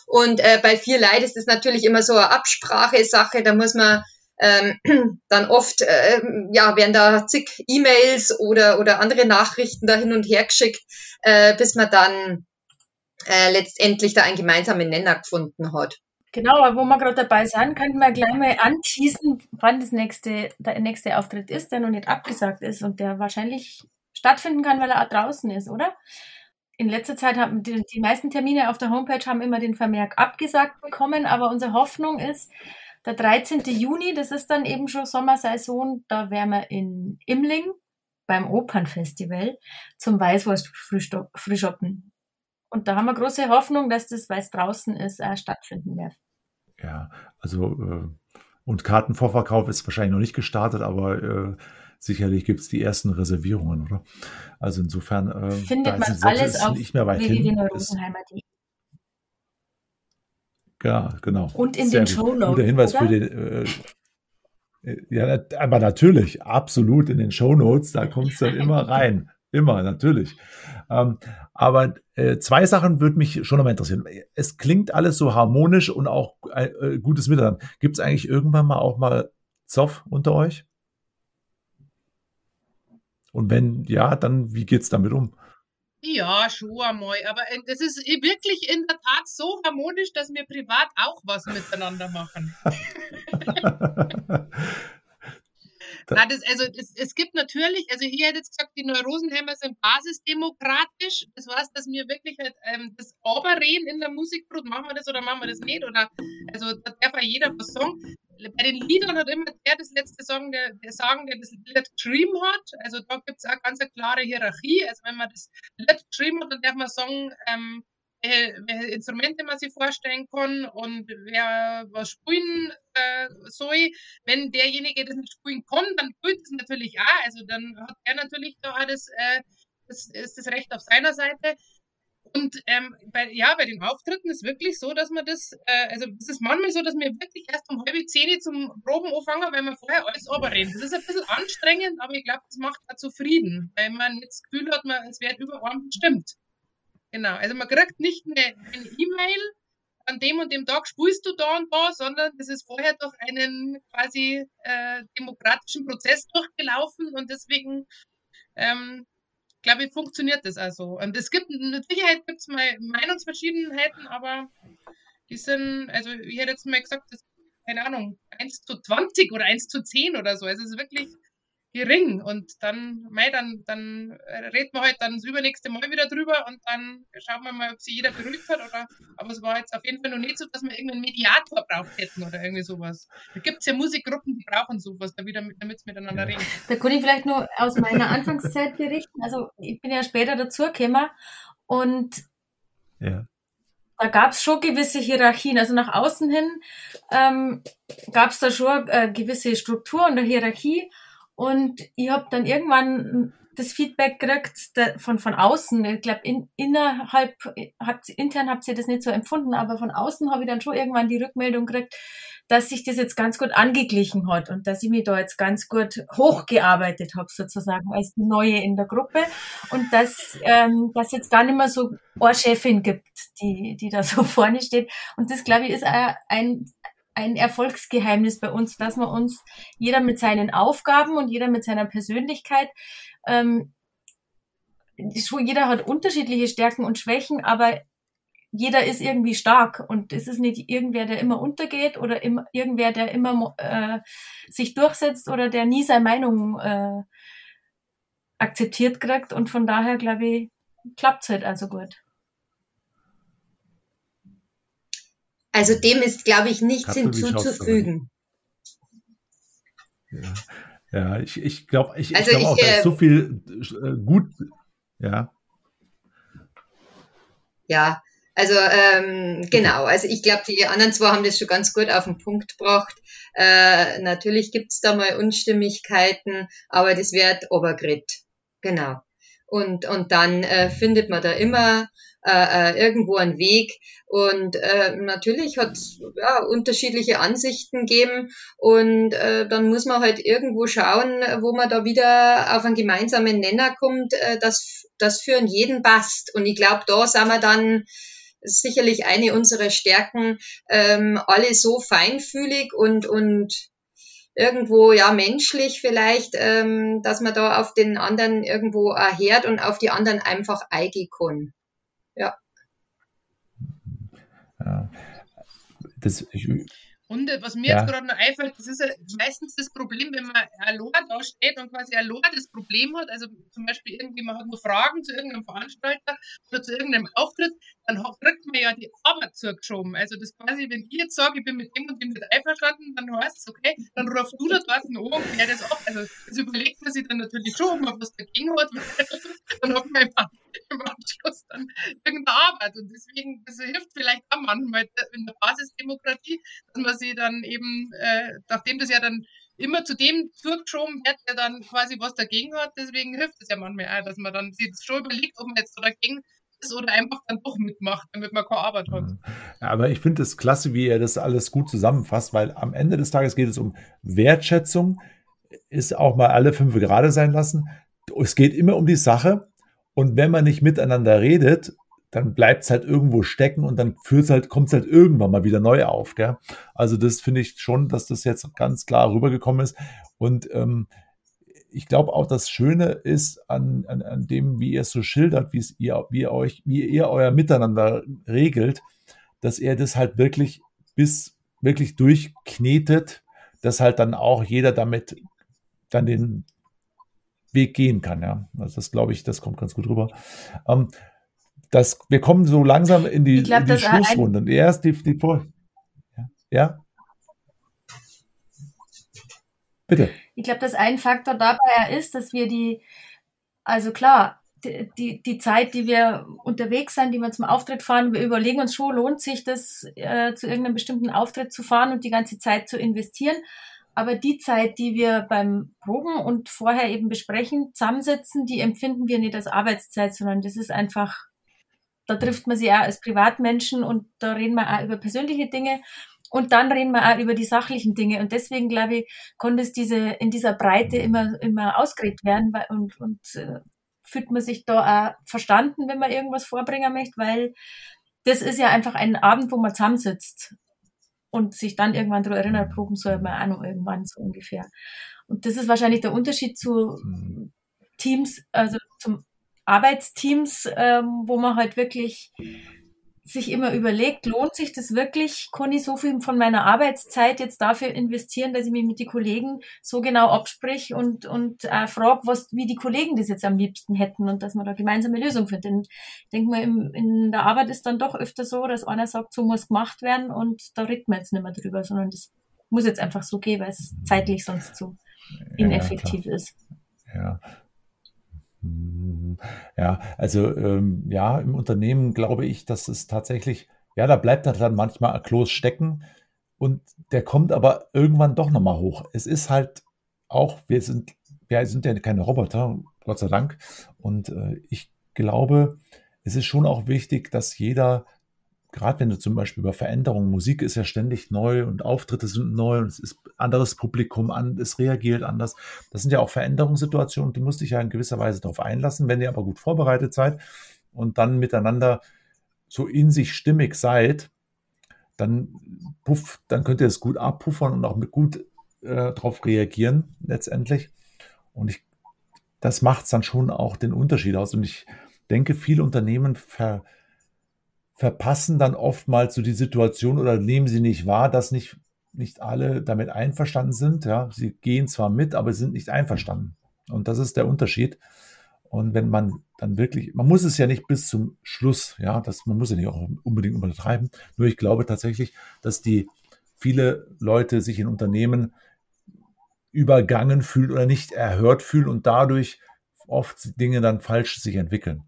Und äh, bei vier Leid ist das natürlich immer so eine Absprache-Sache. Da muss man ähm, <clears throat> dann oft, äh, ja, werden da zig E-Mails oder, oder andere Nachrichten da hin und her geschickt, äh, bis man dann äh, letztendlich da einen gemeinsamen Nenner gefunden hat. Genau, aber wo wir gerade dabei sind, könnten wir gleich mal anschließen, wann das nächste, der nächste Auftritt ist, der noch nicht abgesagt ist und der wahrscheinlich stattfinden kann, weil er auch draußen ist, oder? In letzter Zeit haben die, die meisten Termine auf der Homepage haben immer den Vermerk abgesagt bekommen, aber unsere Hoffnung ist, der 13. Juni, das ist dann eben schon Sommersaison, da wären wir in Imling beim Opernfestival zum Weißwurst-Frühschoppen. Und da haben wir große Hoffnung, dass das, weil es draußen ist, äh, stattfinden wird. Ja, also äh, und Kartenvorverkauf ist wahrscheinlich noch nicht gestartet, aber äh, sicherlich gibt es die ersten Reservierungen, oder? Also insofern äh, findet man alles auf nicht mehr weit hin. Ja, genau. Und in Sehr den Show Notes. Guter Hinweis oder? für den. Äh, ja, aber natürlich, absolut in den Show Notes, da kommt es dann immer <laughs> rein. Immer, natürlich. Ähm, aber äh, zwei Sachen würde mich schon nochmal interessieren. Es klingt alles so harmonisch und auch äh, äh gutes Miteinander. Gibt es eigentlich irgendwann mal auch mal Zoff unter euch? Und wenn ja, dann wie geht es damit um? Ja, schon einmal. Aber äh, das ist wirklich in der Tat so harmonisch, dass wir privat auch was miteinander machen. <laughs> Nein, das, also das, es gibt natürlich, also ich hätte jetzt gesagt, die Neurosenheimer sind basisdemokratisch. Das heißt, dass wir wirklich halt, ähm, das Oberreden in der Musikbrut, machen wir das oder machen wir das nicht? Oder also da darf ja jeder was sagen. Bei den Liedern hat immer der das letzte Song, der, der sagen, der das Lied geschrieben hat. Also da gibt es auch ganz eine klare Hierarchie. Also wenn man das Lied geschrieben hat, dann darf man sagen, ähm, welche, welche Instrumente man sich vorstellen kann und wer was spielen äh, soll. Wenn derjenige das nicht spielen kann, dann tut es natürlich auch. Also dann hat er natürlich da auch das, äh, das, ist das Recht auf seiner Seite. Und ähm, bei, ja, bei den Auftritten ist wirklich so, dass man das, äh, also es ist manchmal so, dass wir wirklich erst um halbe Zehn zum Proben anfangen, weil wir vorher alles runterreden. Das ist ein bisschen anstrengend, aber ich glaube, das macht auch zufrieden, weil man das Gefühl hat, man, es wird über einen bestimmt. Genau, also man kriegt nicht eine E-Mail, an dem und dem Tag spielst du da und da, sondern es ist vorher durch einen quasi äh, demokratischen Prozess durchgelaufen und deswegen ähm, glaube ich, funktioniert das also. Und es gibt, mit Sicherheit gibt es mal Meinungsverschiedenheiten, aber die sind, also ich hätte jetzt mal gesagt, das, keine Ahnung, 1 zu 20 oder 1 zu 10 oder so. Also es ist wirklich gering. Und dann, mei, dann, dann reden wir halt dann das übernächste Mal wieder drüber und dann schauen wir mal, ob sich jeder beruhigt hat. Oder, aber es war jetzt auf jeden Fall noch nicht so, dass wir irgendeinen Mediator braucht hätten oder irgendwie sowas. Da gibt es ja Musikgruppen, die brauchen sowas, damit sie miteinander reden. Da kann ich vielleicht nur aus meiner Anfangszeit berichten. Also ich bin ja später dazugekommen und ja. da gab es schon gewisse Hierarchien. Also nach außen hin ähm, gab es da schon äh, gewisse Struktur und eine Hierarchie. Und ich habe dann irgendwann das Feedback gekriegt von, von außen. Ich glaube, in, innerhalb, habt, intern habt ihr das nicht so empfunden, aber von außen habe ich dann schon irgendwann die Rückmeldung gekriegt, dass sich das jetzt ganz gut angeglichen hat und dass ich mich da jetzt ganz gut hochgearbeitet habe, sozusagen, als die Neue in der Gruppe. Und dass ähm, dass jetzt gar nicht mehr so eine Chefin gibt, die, die da so <laughs> vorne steht. Und das, glaube ich, ist ein, ein Erfolgsgeheimnis bei uns, dass wir uns jeder mit seinen Aufgaben und jeder mit seiner Persönlichkeit ähm, jeder hat unterschiedliche Stärken und Schwächen, aber jeder ist irgendwie stark und es ist nicht irgendwer, der immer untergeht oder immer, irgendwer, der immer äh, sich durchsetzt oder der nie seine Meinung äh, akzeptiert kriegt und von daher glaube ich klappt es halt also gut. Also dem ist, glaube ich, nichts hinzuzufügen. Ja. ja, ich, ich glaube ich, also ich glaub auch, da ist so viel äh, gut. Ja. Ja, also ähm, genau, also ich glaube, die anderen zwei haben das schon ganz gut auf den Punkt gebracht. Äh, natürlich gibt's da mal Unstimmigkeiten, aber das wird obergrit. Genau. Und, und dann äh, findet man da immer äh, äh, irgendwo einen Weg. Und äh, natürlich hat es ja, unterschiedliche Ansichten gegeben und äh, dann muss man halt irgendwo schauen, wo man da wieder auf einen gemeinsamen Nenner kommt, äh, dass das für jeden passt. Und ich glaube, da sind wir dann sicherlich eine unserer Stärken, ähm, alle so feinfühlig und, und irgendwo ja menschlich vielleicht, ähm, dass man da auf den anderen irgendwo erhört und auf die anderen einfach eingehen. Ja. ja. Das, ich, und was mir ja. jetzt gerade noch einfällt, das ist ja meistens das Problem, wenn man allein da steht und quasi allein das Problem hat, also zum Beispiel irgendwie, man hat nur Fragen zu irgendeinem Veranstalter oder zu irgendeinem Auftritt, dann kriegt man ja die Arbeit zugeschoben. Also das quasi, wenn ich jetzt sage, ich bin mit dem und dem nicht einverstanden, dann heißt es, okay, dann rufst du da dort an und klär das ab. Also das überlegt man sich dann natürlich schon, ob man was dagegen hat, <laughs> dann hat man im Anschluss dann irgendeine Arbeit. Und deswegen, das hilft vielleicht auch manchmal in der Basisdemokratie, dass man sie dann eben, äh, nachdem das ja dann immer zu dem zugeschoben wird, der dann quasi was dagegen hat, deswegen hilft es ja manchmal auch, dass man dann sich schon überlegt, ob man jetzt dagegen ist oder einfach dann doch mitmacht, damit man keine Arbeit hat. Ja, aber ich finde es klasse, wie er das alles gut zusammenfasst, weil am Ende des Tages geht es um Wertschätzung, ist auch mal alle fünf gerade sein lassen. Es geht immer um die Sache und wenn man nicht miteinander redet, dann bleibt es halt irgendwo stecken und dann halt, kommt es halt irgendwann mal wieder neu auf. Gell? Also das finde ich schon, dass das jetzt ganz klar rübergekommen ist. Und ähm, ich glaube auch, das Schöne ist an, an, an dem, wie ihr es so schildert, wie ihr, wie ihr euch, wie ihr euer Miteinander regelt, dass er das halt wirklich bis wirklich durchknetet, dass halt dann auch jeder damit dann den Weg gehen kann. Ja, also das glaube ich, das kommt ganz gut rüber. Ähm, das, wir kommen so langsam in die, glaub, in die Schlussrunde. Und erst die, die Vor ja? ja? Bitte. Ich glaube, dass ein Faktor dabei ist, dass wir die, also klar, die, die, die Zeit, die wir unterwegs sind, die wir zum Auftritt fahren, wir überlegen uns schon, lohnt sich das, äh, zu irgendeinem bestimmten Auftritt zu fahren und die ganze Zeit zu investieren. Aber die Zeit, die wir beim Proben und vorher eben besprechen, zusammensetzen, die empfinden wir nicht als Arbeitszeit, sondern das ist einfach, da trifft man sich auch als Privatmenschen und da reden wir auch über persönliche Dinge und dann reden wir auch über die sachlichen Dinge. Und deswegen, glaube ich, konnte es diese, in dieser Breite immer, immer ausgeredet werden und, und äh, fühlt man sich da auch verstanden, wenn man irgendwas vorbringen möchte, weil das ist ja einfach ein Abend, wo man zusammensitzt und sich dann irgendwann daran erinnert, proben soll man auch noch irgendwann so ungefähr. Und das ist wahrscheinlich der Unterschied zu Teams, also zum Arbeitsteams, ähm, wo man halt wirklich sich immer überlegt, lohnt sich das wirklich? Kann ich so viel von meiner Arbeitszeit jetzt dafür investieren, dass ich mich mit den Kollegen so genau absprich und, und äh, frage, was, wie die Kollegen das jetzt am liebsten hätten und dass man da gemeinsame Lösung findet. ich denke mal, im, in der Arbeit ist dann doch öfter so, dass einer sagt, so muss gemacht werden und da redet man jetzt nicht mehr drüber, sondern das muss jetzt einfach so gehen, weil es zeitlich sonst so ineffektiv ja, ist. Ja, ja, also ähm, ja, im Unternehmen glaube ich, dass es tatsächlich, ja, da bleibt dann manchmal ein Kloß stecken und der kommt aber irgendwann doch nochmal hoch. Es ist halt auch, wir sind, wir sind ja keine Roboter, Gott sei Dank. Und äh, ich glaube, es ist schon auch wichtig, dass jeder gerade wenn du zum Beispiel über Veränderungen, Musik ist ja ständig neu und Auftritte sind neu und es ist anderes Publikum an, es reagiert anders. Das sind ja auch Veränderungssituationen, du musst dich ja in gewisser Weise darauf einlassen, wenn ihr aber gut vorbereitet seid und dann miteinander so in sich stimmig seid, dann puff, dann könnt ihr es gut abpuffern und auch mit gut äh, darauf reagieren letztendlich. Und ich, das macht es dann schon auch den Unterschied aus. Und ich denke, viele Unternehmen ver, verpassen dann oftmals so die Situation oder nehmen sie nicht wahr, dass nicht, nicht alle damit einverstanden sind. Ja, sie gehen zwar mit, aber sind nicht einverstanden. Und das ist der Unterschied. Und wenn man dann wirklich, man muss es ja nicht bis zum Schluss, ja, das, man muss ja nicht auch unbedingt übertreiben. Nur ich glaube tatsächlich, dass die viele Leute sich in Unternehmen übergangen fühlen oder nicht erhört fühlen und dadurch oft Dinge dann falsch sich entwickeln.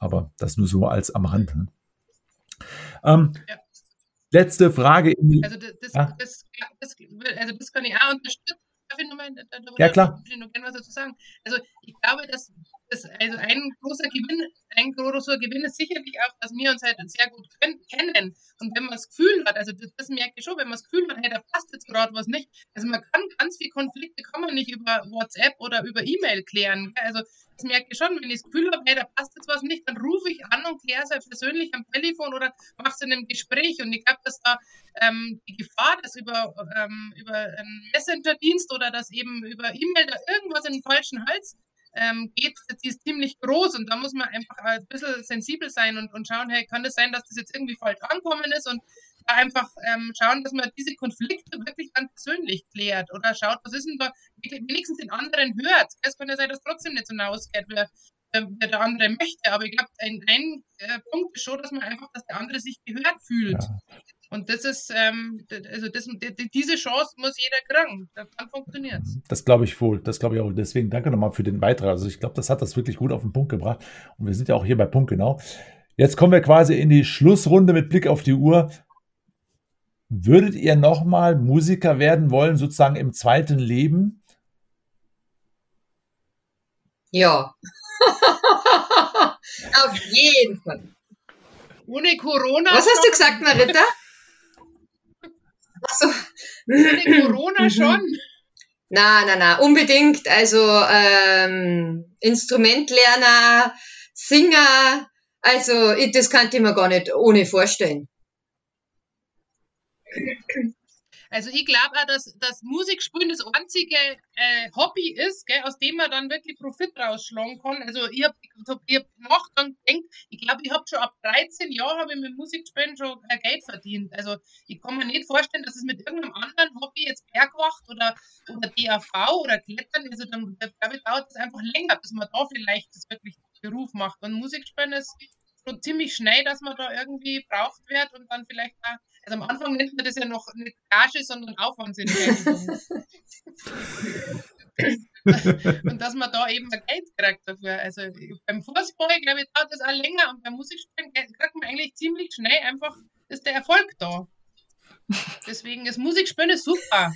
Aber das nur so als am Rand. Ähm, ja. Letzte Frage. also, das, das, ja? das, das, also das kann ich auch unterstützen. Darf ich nochmal, ja, klar. Noch gerne was dazu sagen. Also ich glaube, dass das, also ein großer Gewinn, ein großer Gewinn ist sicherlich auch, dass wir uns halt sehr gut kennen. Und wenn man das Gefühl hat, also das, das merke ich schon, wenn man das Gefühl hat, hey, da passt jetzt gerade was nicht. Also man kann ganz viele Konflikte kann man nicht über WhatsApp oder über E-Mail klären. Also das merke ich schon, wenn ich das Gefühl habe, hey, da passt jetzt was nicht, dann rufe ich an und kläre es halt persönlich am Telefon oder mache es in einem Gespräch. Und ich glaube, dass da ähm, die Gefahr, dass über, ähm, über einen Messenger-Dienst oder dass eben über E-Mail da irgendwas in den falschen Hals ähm, geht, die ist ziemlich groß und da muss man einfach ein bisschen sensibel sein und, und schauen, hey, kann es das sein, dass das jetzt irgendwie falsch ankommen ist und einfach ähm, schauen, dass man diese Konflikte wirklich dann persönlich klärt oder schaut, was ist denn da, wenigstens den anderen hört. Es kann ja sein, dass trotzdem nicht so hinausgeht, wer, wer der andere möchte, aber ich glaube, ein, ein äh, Punkt ist schon, dass man einfach, dass der andere sich gehört fühlt. Ja. Und das ist, ähm, also das, diese Chance muss jeder kriegen. Dann funktioniert es. Das glaube ich wohl. Das glaube ich auch. Deswegen danke nochmal für den Beitrag. Also ich glaube, das hat das wirklich gut auf den Punkt gebracht. Und wir sind ja auch hier bei Punkt genau. Jetzt kommen wir quasi in die Schlussrunde mit Blick auf die Uhr. Würdet ihr nochmal Musiker werden wollen, sozusagen im zweiten Leben? Ja. <laughs> auf jeden Fall. Ohne Corona. Was hast du gesagt, Marita? Achso. Ohne Corona mhm. schon. Na, na, na, unbedingt. Also ähm, Instrumentlerner, Singer, also das kann ich mir gar nicht ohne vorstellen. <laughs> Also ich glaube auch, dass, dass Musikspielen das einzige äh, Hobby ist, gell, aus dem man dann wirklich Profit rausschlagen kann. Also ich habe hab nachgedacht, ich glaube, ich habe schon ab 13 Jahren habe ich mit Musikspielen schon äh, Geld verdient. Also ich kann mir nicht vorstellen, dass es mit irgendeinem anderen Hobby, jetzt Bergwacht oder, oder DAV oder Klettern, also dann glaube ich, dauert es einfach länger, bis man da vielleicht das wirklich Beruf macht. Und Musikspielen ist schon ziemlich schnell, dass man da irgendwie braucht wird und dann vielleicht auch also am Anfang nennt man das ja noch nicht Gage, sondern Aufwandsentschädigung. und dass man da eben ein Geld kriegt dafür. Also beim Fußball, glaube ich, dauert das auch länger und beim Musikspielen kriegt man eigentlich ziemlich schnell einfach, ist der Erfolg da. Deswegen ist Musikspielen super.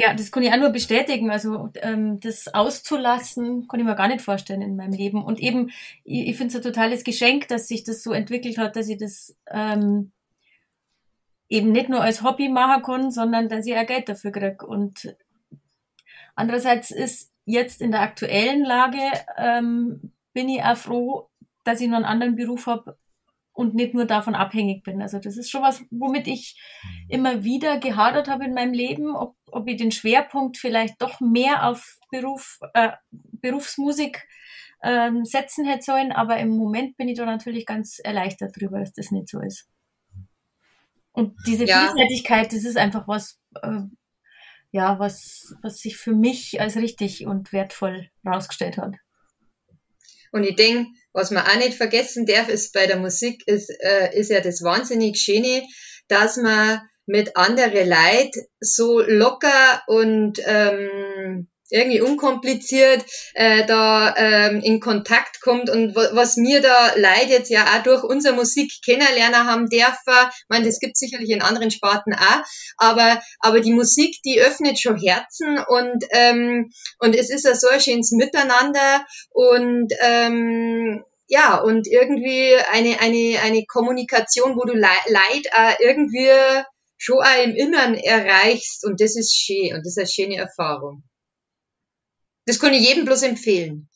Ja, das kann ich auch nur bestätigen. Also ähm, das auszulassen, kann ich mir gar nicht vorstellen in meinem Leben. Und eben, ich, ich finde es ein totales Geschenk, dass sich das so entwickelt hat, dass ich das ähm, eben nicht nur als Hobby machen kann, sondern dass ich auch Geld dafür kriege. Und andererseits ist jetzt in der aktuellen Lage, ähm, bin ich auch froh, dass ich noch einen anderen Beruf habe und nicht nur davon abhängig bin. Also das ist schon was, womit ich immer wieder gehadert habe in meinem Leben, ob, ob ich den Schwerpunkt vielleicht doch mehr auf Beruf, äh, Berufsmusik ähm, setzen hätte sollen. Aber im Moment bin ich da natürlich ganz erleichtert drüber, dass das nicht so ist. Und diese ja. Vielseitigkeit, das ist einfach was, äh, ja, was, was sich für mich als richtig und wertvoll rausgestellt hat. Und ich denke, was man auch nicht vergessen darf, ist bei der Musik, ist, äh, ist ja das wahnsinnig Schöne, dass man mit anderen Leid so locker und ähm, irgendwie unkompliziert äh, da ähm, in Kontakt kommt. Und was mir da leidet, ja auch durch unsere Musik kennenlernen haben dürfen, ich meine, das gibt sicherlich in anderen Sparten auch, aber, aber die Musik, die öffnet schon Herzen und, ähm, und es ist ja so ein schönes Miteinander und ähm, ja, und irgendwie eine, eine, eine Kommunikation, wo du Leid auch irgendwie schon auch im Innern erreichst und das ist schön und das ist eine schöne Erfahrung. Das kann ich jedem bloß empfehlen.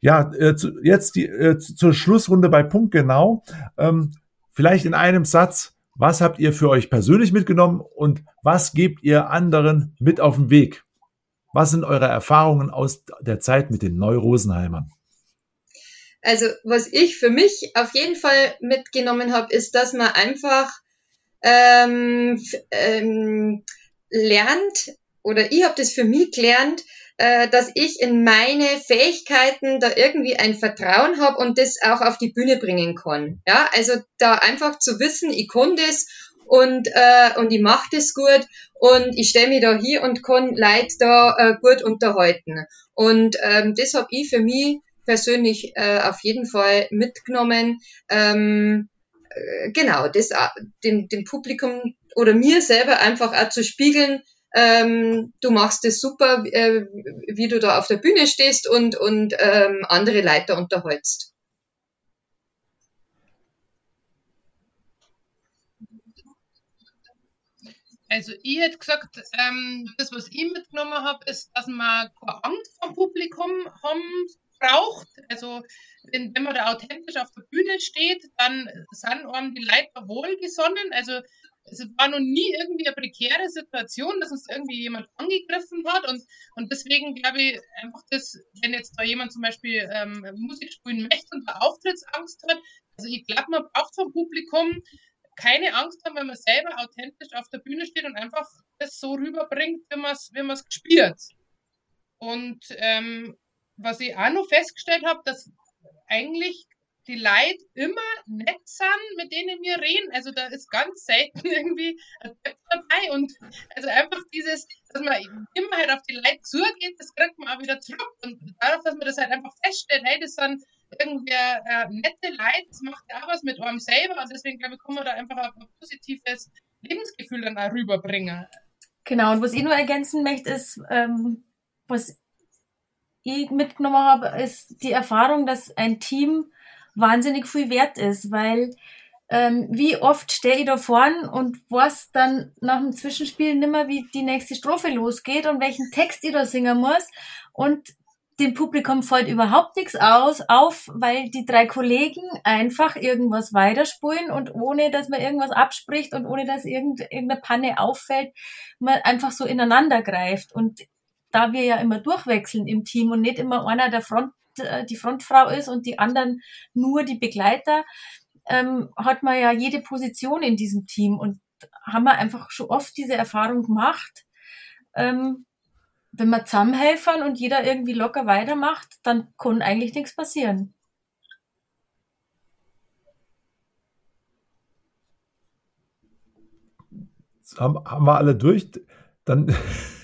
Ja, äh, jetzt die, äh, zur Schlussrunde bei Punkt genau. Ähm, vielleicht in einem Satz, was habt ihr für euch persönlich mitgenommen und was gebt ihr anderen mit auf den Weg? Was sind eure Erfahrungen aus der Zeit mit den Neurosenheimern? Also, was ich für mich auf jeden Fall mitgenommen habe, ist, dass man einfach ähm, ähm, lernt, oder ich habe das für mich gelernt, äh, dass ich in meine Fähigkeiten da irgendwie ein Vertrauen habe und das auch auf die Bühne bringen kann. Ja, also da einfach zu wissen, ich kann das und, äh, und ich mache das gut und ich stelle mich da hier und kann Leute da äh, gut unterhalten. Und ähm, das habe ich für mich persönlich äh, auf jeden Fall mitgenommen. Ähm, äh, genau, das äh, dem, dem Publikum oder mir selber einfach auch zu spiegeln, ähm, du machst es super, äh, wie du da auf der Bühne stehst und, und ähm, andere Leiter unterhältst. Also ich hätte gesagt, ähm, das, was ich mitgenommen habe, ist, dass man keine Angst vom Publikum haben braucht. Also wenn, wenn man da authentisch auf der Bühne steht, dann sind einem die Leiter wohlgesonnen. Also es war noch nie irgendwie eine prekäre Situation, dass uns irgendwie jemand angegriffen hat und, und deswegen glaube ich einfach, dass wenn jetzt da jemand zum Beispiel ähm, Musik spielen möchte und da Auftrittsangst hat, also ich glaube, man braucht vom Publikum keine Angst haben, wenn man selber authentisch auf der Bühne steht und einfach das so rüberbringt, wie man es wie gespielt. Und ähm, was ich auch noch festgestellt habe, dass eigentlich die Leute immer nett sind, mit denen wir reden. Also da ist ganz selten <laughs> irgendwie ein Depp dabei. Und also einfach dieses, dass man immer halt auf die Leute zugeht, das kriegt man auch wieder zurück. Und dadurch, dass man das halt einfach feststellt, hey, das sind irgendwie äh, nette Leute, das macht ja auch was mit einem selber. Und deswegen, glaube ich, kann man da einfach ein positives Lebensgefühl dann auch rüberbringen. Genau, und was ich nur ergänzen möchte, ist, ähm, was mitgenommen habe, ist die Erfahrung, dass ein Team wahnsinnig viel wert ist, weil ähm, wie oft stehe ich da vorn und weiß dann nach dem Zwischenspiel nimmer, wie die nächste Strophe losgeht und welchen Text ich da singen muss. Und dem Publikum fällt überhaupt nichts aus, auf, weil die drei Kollegen einfach irgendwas weiterspulen und ohne, dass man irgendwas abspricht und ohne, dass irgendeine Panne auffällt, man einfach so ineinander greift. Und da wir ja immer durchwechseln im Team und nicht immer einer der Front, äh, die Frontfrau ist und die anderen nur die Begleiter, ähm, hat man ja jede Position in diesem Team und haben wir einfach schon oft diese Erfahrung gemacht. Ähm, wenn wir zusammenhelfen und jeder irgendwie locker weitermacht, dann kann eigentlich nichts passieren. Haben, haben wir alle durch? Dann, <laughs>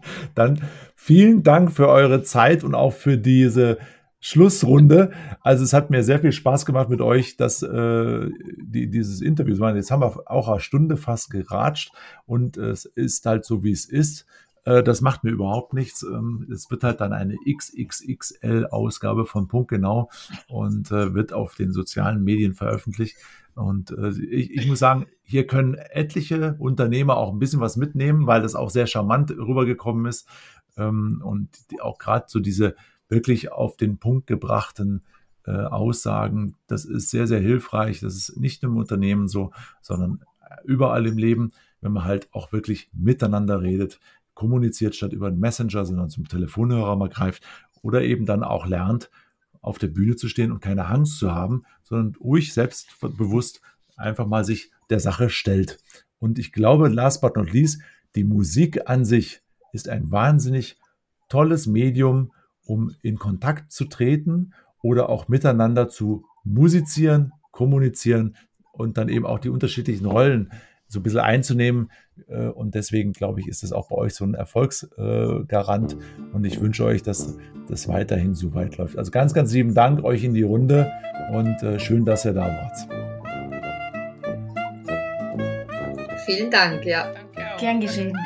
<laughs> dann vielen Dank für eure Zeit und auch für diese Schlussrunde. Also es hat mir sehr viel Spaß gemacht mit euch, dass äh, die, dieses Interview. Jetzt haben wir auch eine Stunde fast geratscht und es ist halt so, wie es ist. Äh, das macht mir überhaupt nichts. Ähm, es wird halt dann eine XXXL-Ausgabe von Punkt genau und äh, wird auf den sozialen Medien veröffentlicht. Und äh, ich, ich muss sagen, hier können etliche Unternehmer auch ein bisschen was mitnehmen, weil das auch sehr charmant rübergekommen ist. Ähm, und auch gerade so diese wirklich auf den Punkt gebrachten äh, Aussagen. Das ist sehr, sehr hilfreich. Das ist nicht nur im Unternehmen so, sondern überall im Leben, wenn man halt auch wirklich miteinander redet, kommuniziert statt über einen Messenger, sondern zum Telefonhörer mal greift oder eben dann auch lernt, auf der Bühne zu stehen und keine Angst zu haben, sondern ruhig selbstbewusst einfach mal sich der Sache stellt. Und ich glaube, last but not least, die Musik an sich ist ein wahnsinnig tolles Medium, um in Kontakt zu treten oder auch miteinander zu musizieren, kommunizieren und dann eben auch die unterschiedlichen Rollen so ein bisschen einzunehmen. Äh, und deswegen glaube ich, ist es auch bei euch so ein Erfolgsgarant. Und ich wünsche euch, dass das weiterhin so weit läuft. Also ganz, ganz lieben Dank euch in die Runde und äh, schön, dass ihr da wart. Vielen Dank, ja. Gern geschehen.